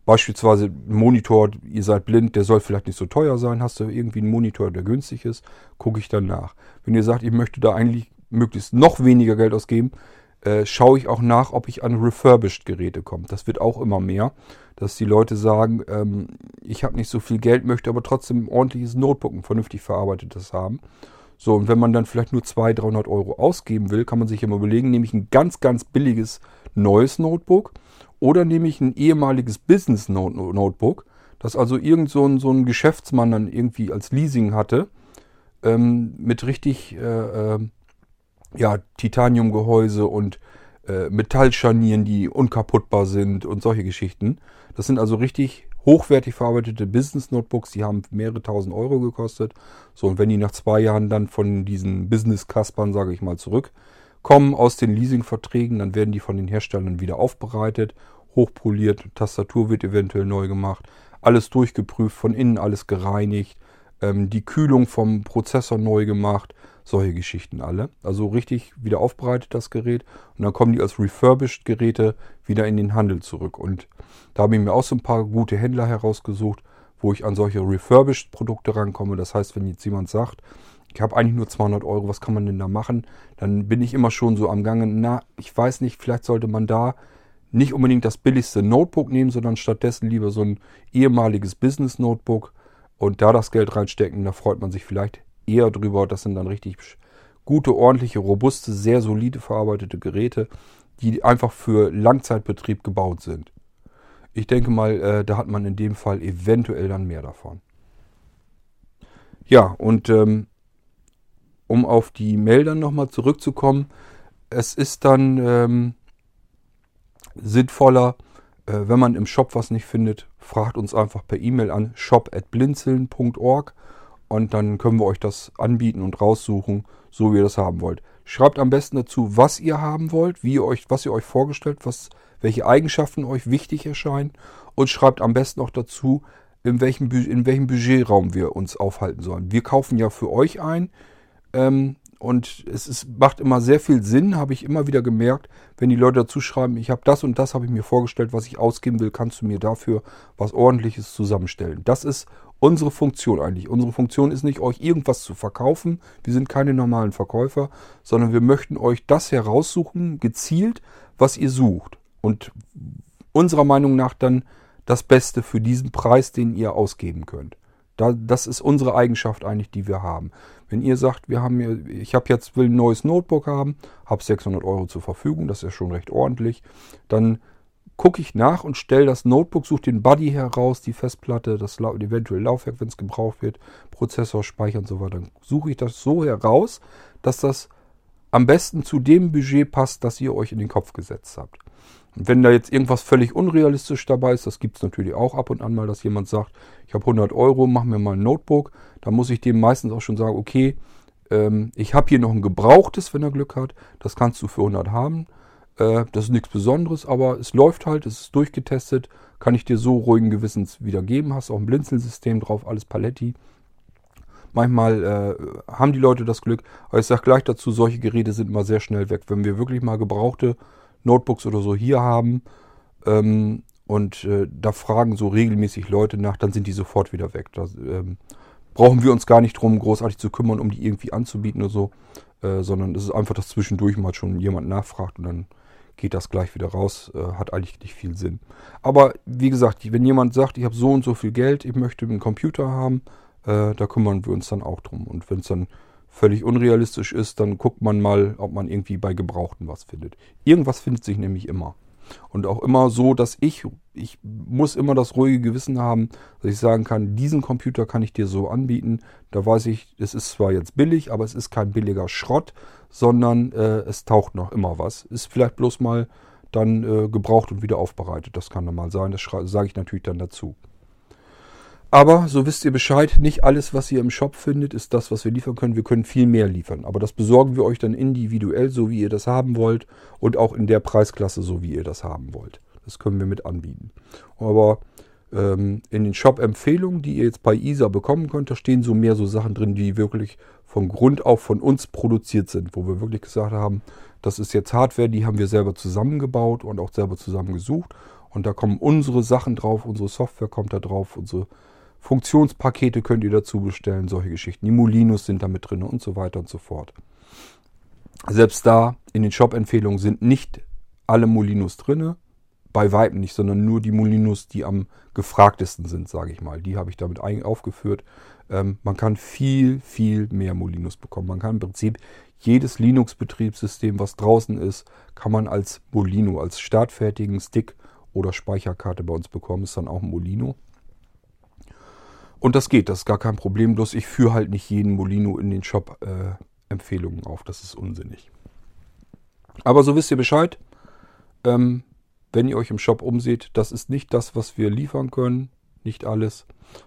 beispielsweise einen Monitor, ihr seid blind, der soll vielleicht nicht so teuer sein. Hast du irgendwie einen Monitor, der günstig ist, gucke ich dann nach. Wenn ihr sagt, ich möchte da eigentlich möglichst noch weniger Geld ausgeben, äh, schaue ich auch nach, ob ich an refurbished Geräte komme. Das wird auch immer mehr, dass die Leute sagen, ähm, ich habe nicht so viel Geld, möchte aber trotzdem ein ordentliches Notebook, ein vernünftig verarbeitetes haben. So, und wenn man dann vielleicht nur 200, 300 Euro ausgeben will, kann man sich immer überlegen, nehme ich ein ganz, ganz billiges neues Notebook oder nehme ich ein ehemaliges Business Notebook, das also irgend so ein, so ein Geschäftsmann dann irgendwie als Leasing hatte, ähm, mit richtig äh, äh, ja, Titaniumgehäuse und äh, Metallscharnieren, die unkaputtbar sind und solche Geschichten. Das sind also richtig hochwertig verarbeitete Business Notebooks, die haben mehrere tausend Euro gekostet. So, und wenn die nach zwei Jahren dann von diesen Business-Kaspern, sage ich mal, zurückkommen aus den Leasingverträgen, dann werden die von den Herstellern wieder aufbereitet, hochpoliert, Tastatur wird eventuell neu gemacht, alles durchgeprüft, von innen alles gereinigt, ähm, die Kühlung vom Prozessor neu gemacht, solche Geschichten alle. Also richtig wieder aufbereitet das Gerät und dann kommen die als refurbished Geräte wieder in den Handel zurück. Und da habe ich mir auch so ein paar gute Händler herausgesucht, wo ich an solche refurbished Produkte rankomme. Das heißt, wenn jetzt jemand sagt, ich habe eigentlich nur 200 Euro, was kann man denn da machen? Dann bin ich immer schon so am Gange, na, ich weiß nicht, vielleicht sollte man da nicht unbedingt das billigste Notebook nehmen, sondern stattdessen lieber so ein ehemaliges Business Notebook und da das Geld reinstecken. Da freut man sich vielleicht eher drüber. Das sind dann richtig gute, ordentliche, robuste, sehr solide verarbeitete Geräte, die einfach für Langzeitbetrieb gebaut sind. Ich denke mal, äh, da hat man in dem Fall eventuell dann mehr davon. Ja, und ähm, um auf die Mail dann nochmal zurückzukommen, es ist dann ähm, sinnvoller, äh, wenn man im Shop was nicht findet, fragt uns einfach per E-Mail an shop.blinzeln.org und dann können wir euch das anbieten und raussuchen, so wie ihr das haben wollt. Schreibt am besten dazu, was ihr haben wollt, wie ihr euch, was ihr euch vorgestellt, was, welche Eigenschaften euch wichtig erscheinen und schreibt am besten auch dazu, in welchem, in welchem Budgetraum wir uns aufhalten sollen. Wir kaufen ja für euch ein ähm, und es ist, macht immer sehr viel Sinn, habe ich immer wieder gemerkt, wenn die Leute dazu schreiben, ich habe das und das habe ich mir vorgestellt, was ich ausgeben will, kannst du mir dafür was ordentliches zusammenstellen. Das ist unsere Funktion eigentlich. Unsere Funktion ist nicht, euch irgendwas zu verkaufen. Wir sind keine normalen Verkäufer, sondern wir möchten euch das heraussuchen, gezielt, was ihr sucht. Und unserer Meinung nach dann das Beste für diesen Preis, den ihr ausgeben könnt. Da, das ist unsere Eigenschaft eigentlich, die wir haben. Wenn ihr sagt, wir haben hier, ich habe jetzt will ein neues Notebook haben, habe 600 Euro zur Verfügung, das ist ja schon recht ordentlich, dann gucke ich nach und stelle das Notebook, suche den Buddy heraus, die Festplatte, das eventuell Laufwerk, wenn es gebraucht wird, Prozessor, Speicher und so weiter. Dann suche ich das so heraus, dass das am besten zu dem Budget passt, das ihr euch in den Kopf gesetzt habt. Wenn da jetzt irgendwas völlig unrealistisch dabei ist, das gibt es natürlich auch ab und an mal, dass jemand sagt, ich habe 100 Euro, mach mir mal ein Notebook. Da muss ich dem meistens auch schon sagen, okay, ähm, ich habe hier noch ein gebrauchtes, wenn er Glück hat. Das kannst du für 100 haben. Äh, das ist nichts Besonderes, aber es läuft halt, es ist durchgetestet. Kann ich dir so ruhigen Gewissens wiedergeben. Hast auch ein Blinzelsystem drauf, alles Paletti. Manchmal äh, haben die Leute das Glück, aber ich sage gleich dazu, solche Geräte sind mal sehr schnell weg. Wenn wir wirklich mal gebrauchte Notebooks oder so hier haben ähm, und äh, da fragen so regelmäßig Leute nach, dann sind die sofort wieder weg. Da ähm, brauchen wir uns gar nicht drum, großartig zu kümmern, um die irgendwie anzubieten oder so. äh, sondern es ist einfach, dass zwischendurch mal schon jemand nachfragt und dann geht das gleich wieder raus. Äh, hat eigentlich nicht viel Sinn. Aber wie gesagt, wenn jemand sagt, ich habe so und so viel Geld, ich möchte einen Computer haben, äh, da kümmern wir uns dann auch drum. Und wenn es dann völlig unrealistisch ist, dann guckt man mal, ob man irgendwie bei Gebrauchten was findet. Irgendwas findet sich nämlich immer. Und auch immer so, dass ich, ich muss immer das ruhige Gewissen haben, dass ich sagen kann, diesen Computer kann ich dir so anbieten. Da weiß ich, es ist zwar jetzt billig, aber es ist kein billiger Schrott, sondern äh, es taucht noch immer was. Ist vielleicht bloß mal dann äh, gebraucht und wieder aufbereitet. Das kann dann mal sein. Das sage ich natürlich dann dazu. Aber so wisst ihr Bescheid, nicht alles, was ihr im Shop findet, ist das, was wir liefern können. Wir können viel mehr liefern. Aber das besorgen wir euch dann individuell, so wie ihr das haben wollt. Und auch in der Preisklasse, so wie ihr das haben wollt. Das können wir mit anbieten. Aber ähm, in den Shop-Empfehlungen, die ihr jetzt bei ISA bekommen könnt, da stehen so mehr so Sachen drin, die wirklich von Grund auf von uns produziert sind. Wo wir wirklich gesagt haben, das ist jetzt Hardware, die haben wir selber zusammengebaut und auch selber zusammengesucht. Und da kommen unsere Sachen drauf, unsere Software kommt da drauf, unsere Funktionspakete könnt ihr dazu bestellen, solche Geschichten. Die Molinos sind da mit drin und so weiter und so fort. Selbst da in den Shop-Empfehlungen sind nicht alle Molinos drin, bei Weitem nicht, sondern nur die Molinos, die am gefragtesten sind, sage ich mal. Die habe ich damit aufgeführt. Ähm, man kann viel, viel mehr Molinos bekommen. Man kann im Prinzip jedes Linux-Betriebssystem, was draußen ist, kann man als Molino, als startfertigen Stick oder Speicherkarte bei uns bekommen. Ist dann auch ein Molino. Und das geht, das ist gar kein Problem. Bloß ich führe halt nicht jeden Molino in den Shop äh, Empfehlungen auf. Das ist unsinnig. Aber so wisst ihr Bescheid. Ähm, wenn ihr euch im Shop umseht, das ist nicht das, was wir liefern können. Nicht alles.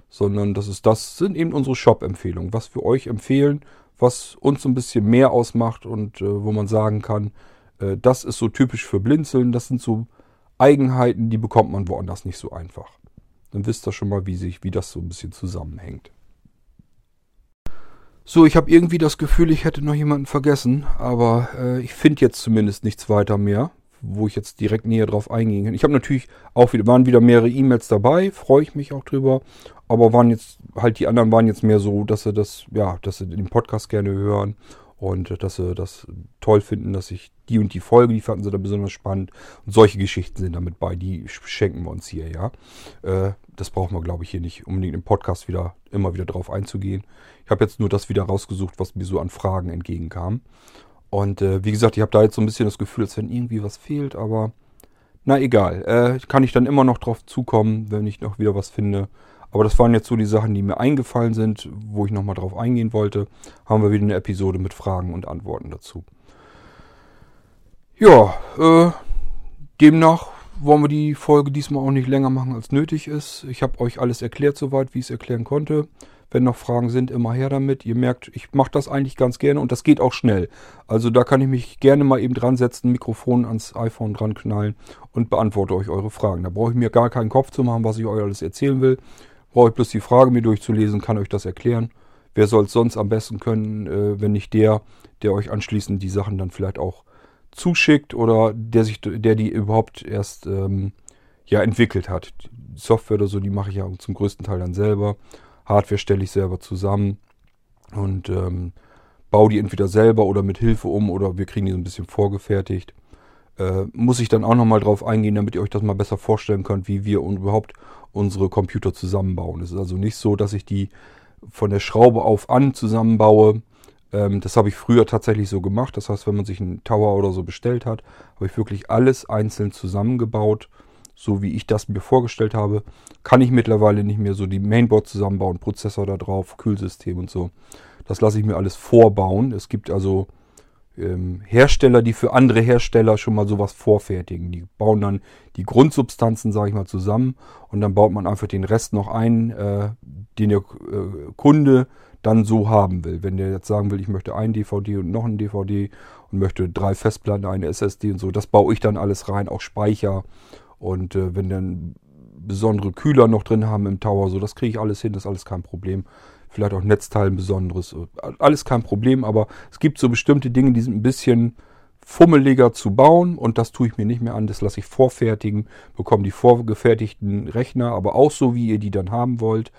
Sondern das ist das, sind eben unsere Shop-Empfehlungen. Was wir euch empfehlen, was uns ein bisschen mehr ausmacht und äh, wo man sagen kann, äh, das ist so typisch für Blinzeln. Das sind so Eigenheiten, die bekommt man woanders nicht so einfach. Dann wisst ihr schon mal, wie, sich, wie das so ein bisschen zusammenhängt. So, ich habe irgendwie das Gefühl, ich hätte noch jemanden vergessen, aber äh, ich finde jetzt zumindest nichts weiter mehr, wo ich jetzt direkt näher drauf eingehen kann. Ich habe natürlich auch wieder, waren wieder mehrere E-Mails dabei, freue ich mich auch drüber, aber waren jetzt, halt die anderen waren jetzt mehr so, dass sie das, ja, dass sie den Podcast gerne hören und dass sie das toll finden, dass ich die und die Folge, die fanden sie da besonders spannend. Und solche Geschichten sind damit bei, die schenken wir uns hier, ja. Äh, das brauchen wir, glaube ich, hier nicht unbedingt im Podcast wieder immer wieder drauf einzugehen. Ich habe jetzt nur das wieder rausgesucht, was mir so an Fragen entgegenkam. Und äh, wie gesagt, ich habe da jetzt so ein bisschen das Gefühl, als wenn irgendwie was fehlt, aber na egal. Äh, kann ich dann immer noch drauf zukommen, wenn ich noch wieder was finde. Aber das waren jetzt so die Sachen, die mir eingefallen sind, wo ich nochmal drauf eingehen wollte. Haben wir wieder eine Episode mit Fragen und Antworten dazu. Ja, äh, demnach wollen wir die Folge diesmal auch nicht länger machen, als nötig ist. Ich habe euch alles erklärt soweit, wie ich es erklären konnte. Wenn noch Fragen sind, immer her damit. Ihr merkt, ich mache das eigentlich ganz gerne und das geht auch schnell. Also da kann ich mich gerne mal eben dran setzen, Mikrofon ans iPhone dran knallen und beantworte euch eure Fragen. Da brauche ich mir gar keinen Kopf zu machen, was ich euch alles erzählen will. Brauche ich bloß die Frage mir durchzulesen, kann euch das erklären. Wer soll es sonst am besten können, äh, wenn nicht der, der euch anschließend die Sachen dann vielleicht auch zuschickt oder der sich, der die überhaupt erst ähm, ja entwickelt hat. Die Software oder so, die mache ich ja zum größten Teil dann selber. Hardware stelle ich selber zusammen und ähm, baue die entweder selber oder mit Hilfe um oder wir kriegen die so ein bisschen vorgefertigt. Äh, muss ich dann auch nochmal drauf eingehen, damit ihr euch das mal besser vorstellen könnt, wie wir überhaupt unsere Computer zusammenbauen. Es ist also nicht so, dass ich die von der Schraube auf an zusammenbaue. Ähm, das habe ich früher tatsächlich so gemacht. Das heißt, wenn man sich einen Tower oder so bestellt hat, habe ich wirklich alles einzeln zusammengebaut, so wie ich das mir vorgestellt habe. Kann ich mittlerweile nicht mehr so die Mainboard zusammenbauen, Prozessor da drauf, Kühlsystem und so. Das lasse ich mir alles vorbauen. Es gibt also ähm, Hersteller, die für andere Hersteller schon mal sowas vorfertigen. Die bauen dann die Grundsubstanzen, sage ich mal, zusammen und dann baut man einfach den Rest noch ein, äh, den der äh, Kunde dann so haben will. Wenn der jetzt sagen will, ich möchte ein DVD und noch ein DVD und möchte drei Festplatten, eine SSD und so, das baue ich dann alles rein, auch Speicher. Und äh, wenn dann besondere Kühler noch drin haben im Tower, so das kriege ich alles hin, das ist alles kein Problem vielleicht auch Netzteil ein besonderes. Alles kein Problem, aber es gibt so bestimmte Dinge, die sind ein bisschen fummeliger zu bauen und das tue ich mir nicht mehr an. Das lasse ich vorfertigen, bekomme die vorgefertigten Rechner, aber auch so, wie ihr die dann haben wollt,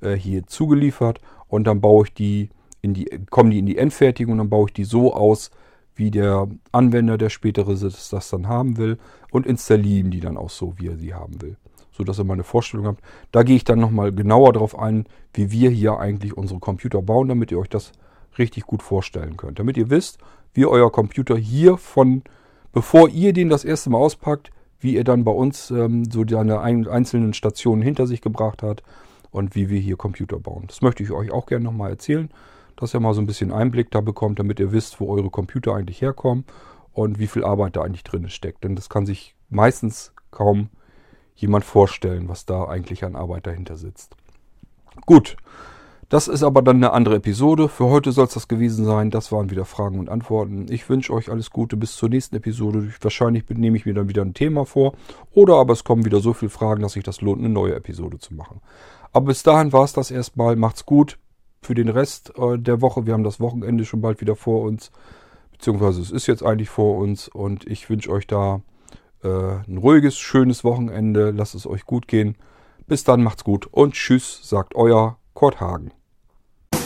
äh, hier zugeliefert und dann baue ich die in die, kommen die in die Endfertigung und dann baue ich die so aus, wie der Anwender, der spätere das dann haben will und installieren die dann auch so, wie er sie haben will. So dass ihr mal eine Vorstellung habt. Da gehe ich dann nochmal genauer darauf ein, wie wir hier eigentlich unsere Computer bauen, damit ihr euch das richtig gut vorstellen könnt. Damit ihr wisst, wie euer Computer hier von, bevor ihr den das erste Mal auspackt, wie er dann bei uns ähm, so seine einzelnen Stationen hinter sich gebracht hat und wie wir hier Computer bauen. Das möchte ich euch auch gerne nochmal erzählen, dass ihr mal so ein bisschen Einblick da bekommt, damit ihr wisst, wo eure Computer eigentlich herkommen und wie viel Arbeit da eigentlich drin steckt. Denn das kann sich meistens kaum jemand vorstellen, was da eigentlich an Arbeit dahinter sitzt. Gut, das ist aber dann eine andere Episode. Für heute soll es das gewesen sein. Das waren wieder Fragen und Antworten. Ich wünsche euch alles Gute bis zur nächsten Episode. Wahrscheinlich nehme ich mir dann wieder ein Thema vor. Oder aber es kommen wieder so viele Fragen, dass sich das lohnt, eine neue Episode zu machen. Aber bis dahin war es das erstmal. Macht's gut für den Rest äh, der Woche. Wir haben das Wochenende schon bald wieder vor uns. Beziehungsweise es ist jetzt eigentlich vor uns. Und ich wünsche euch da äh, ein ruhiges, schönes Wochenende. Lasst es euch gut gehen. Bis dann, macht's gut und tschüss, sagt euer Kurt Hagen. Ein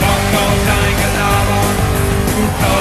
Bock und ein Gelaber,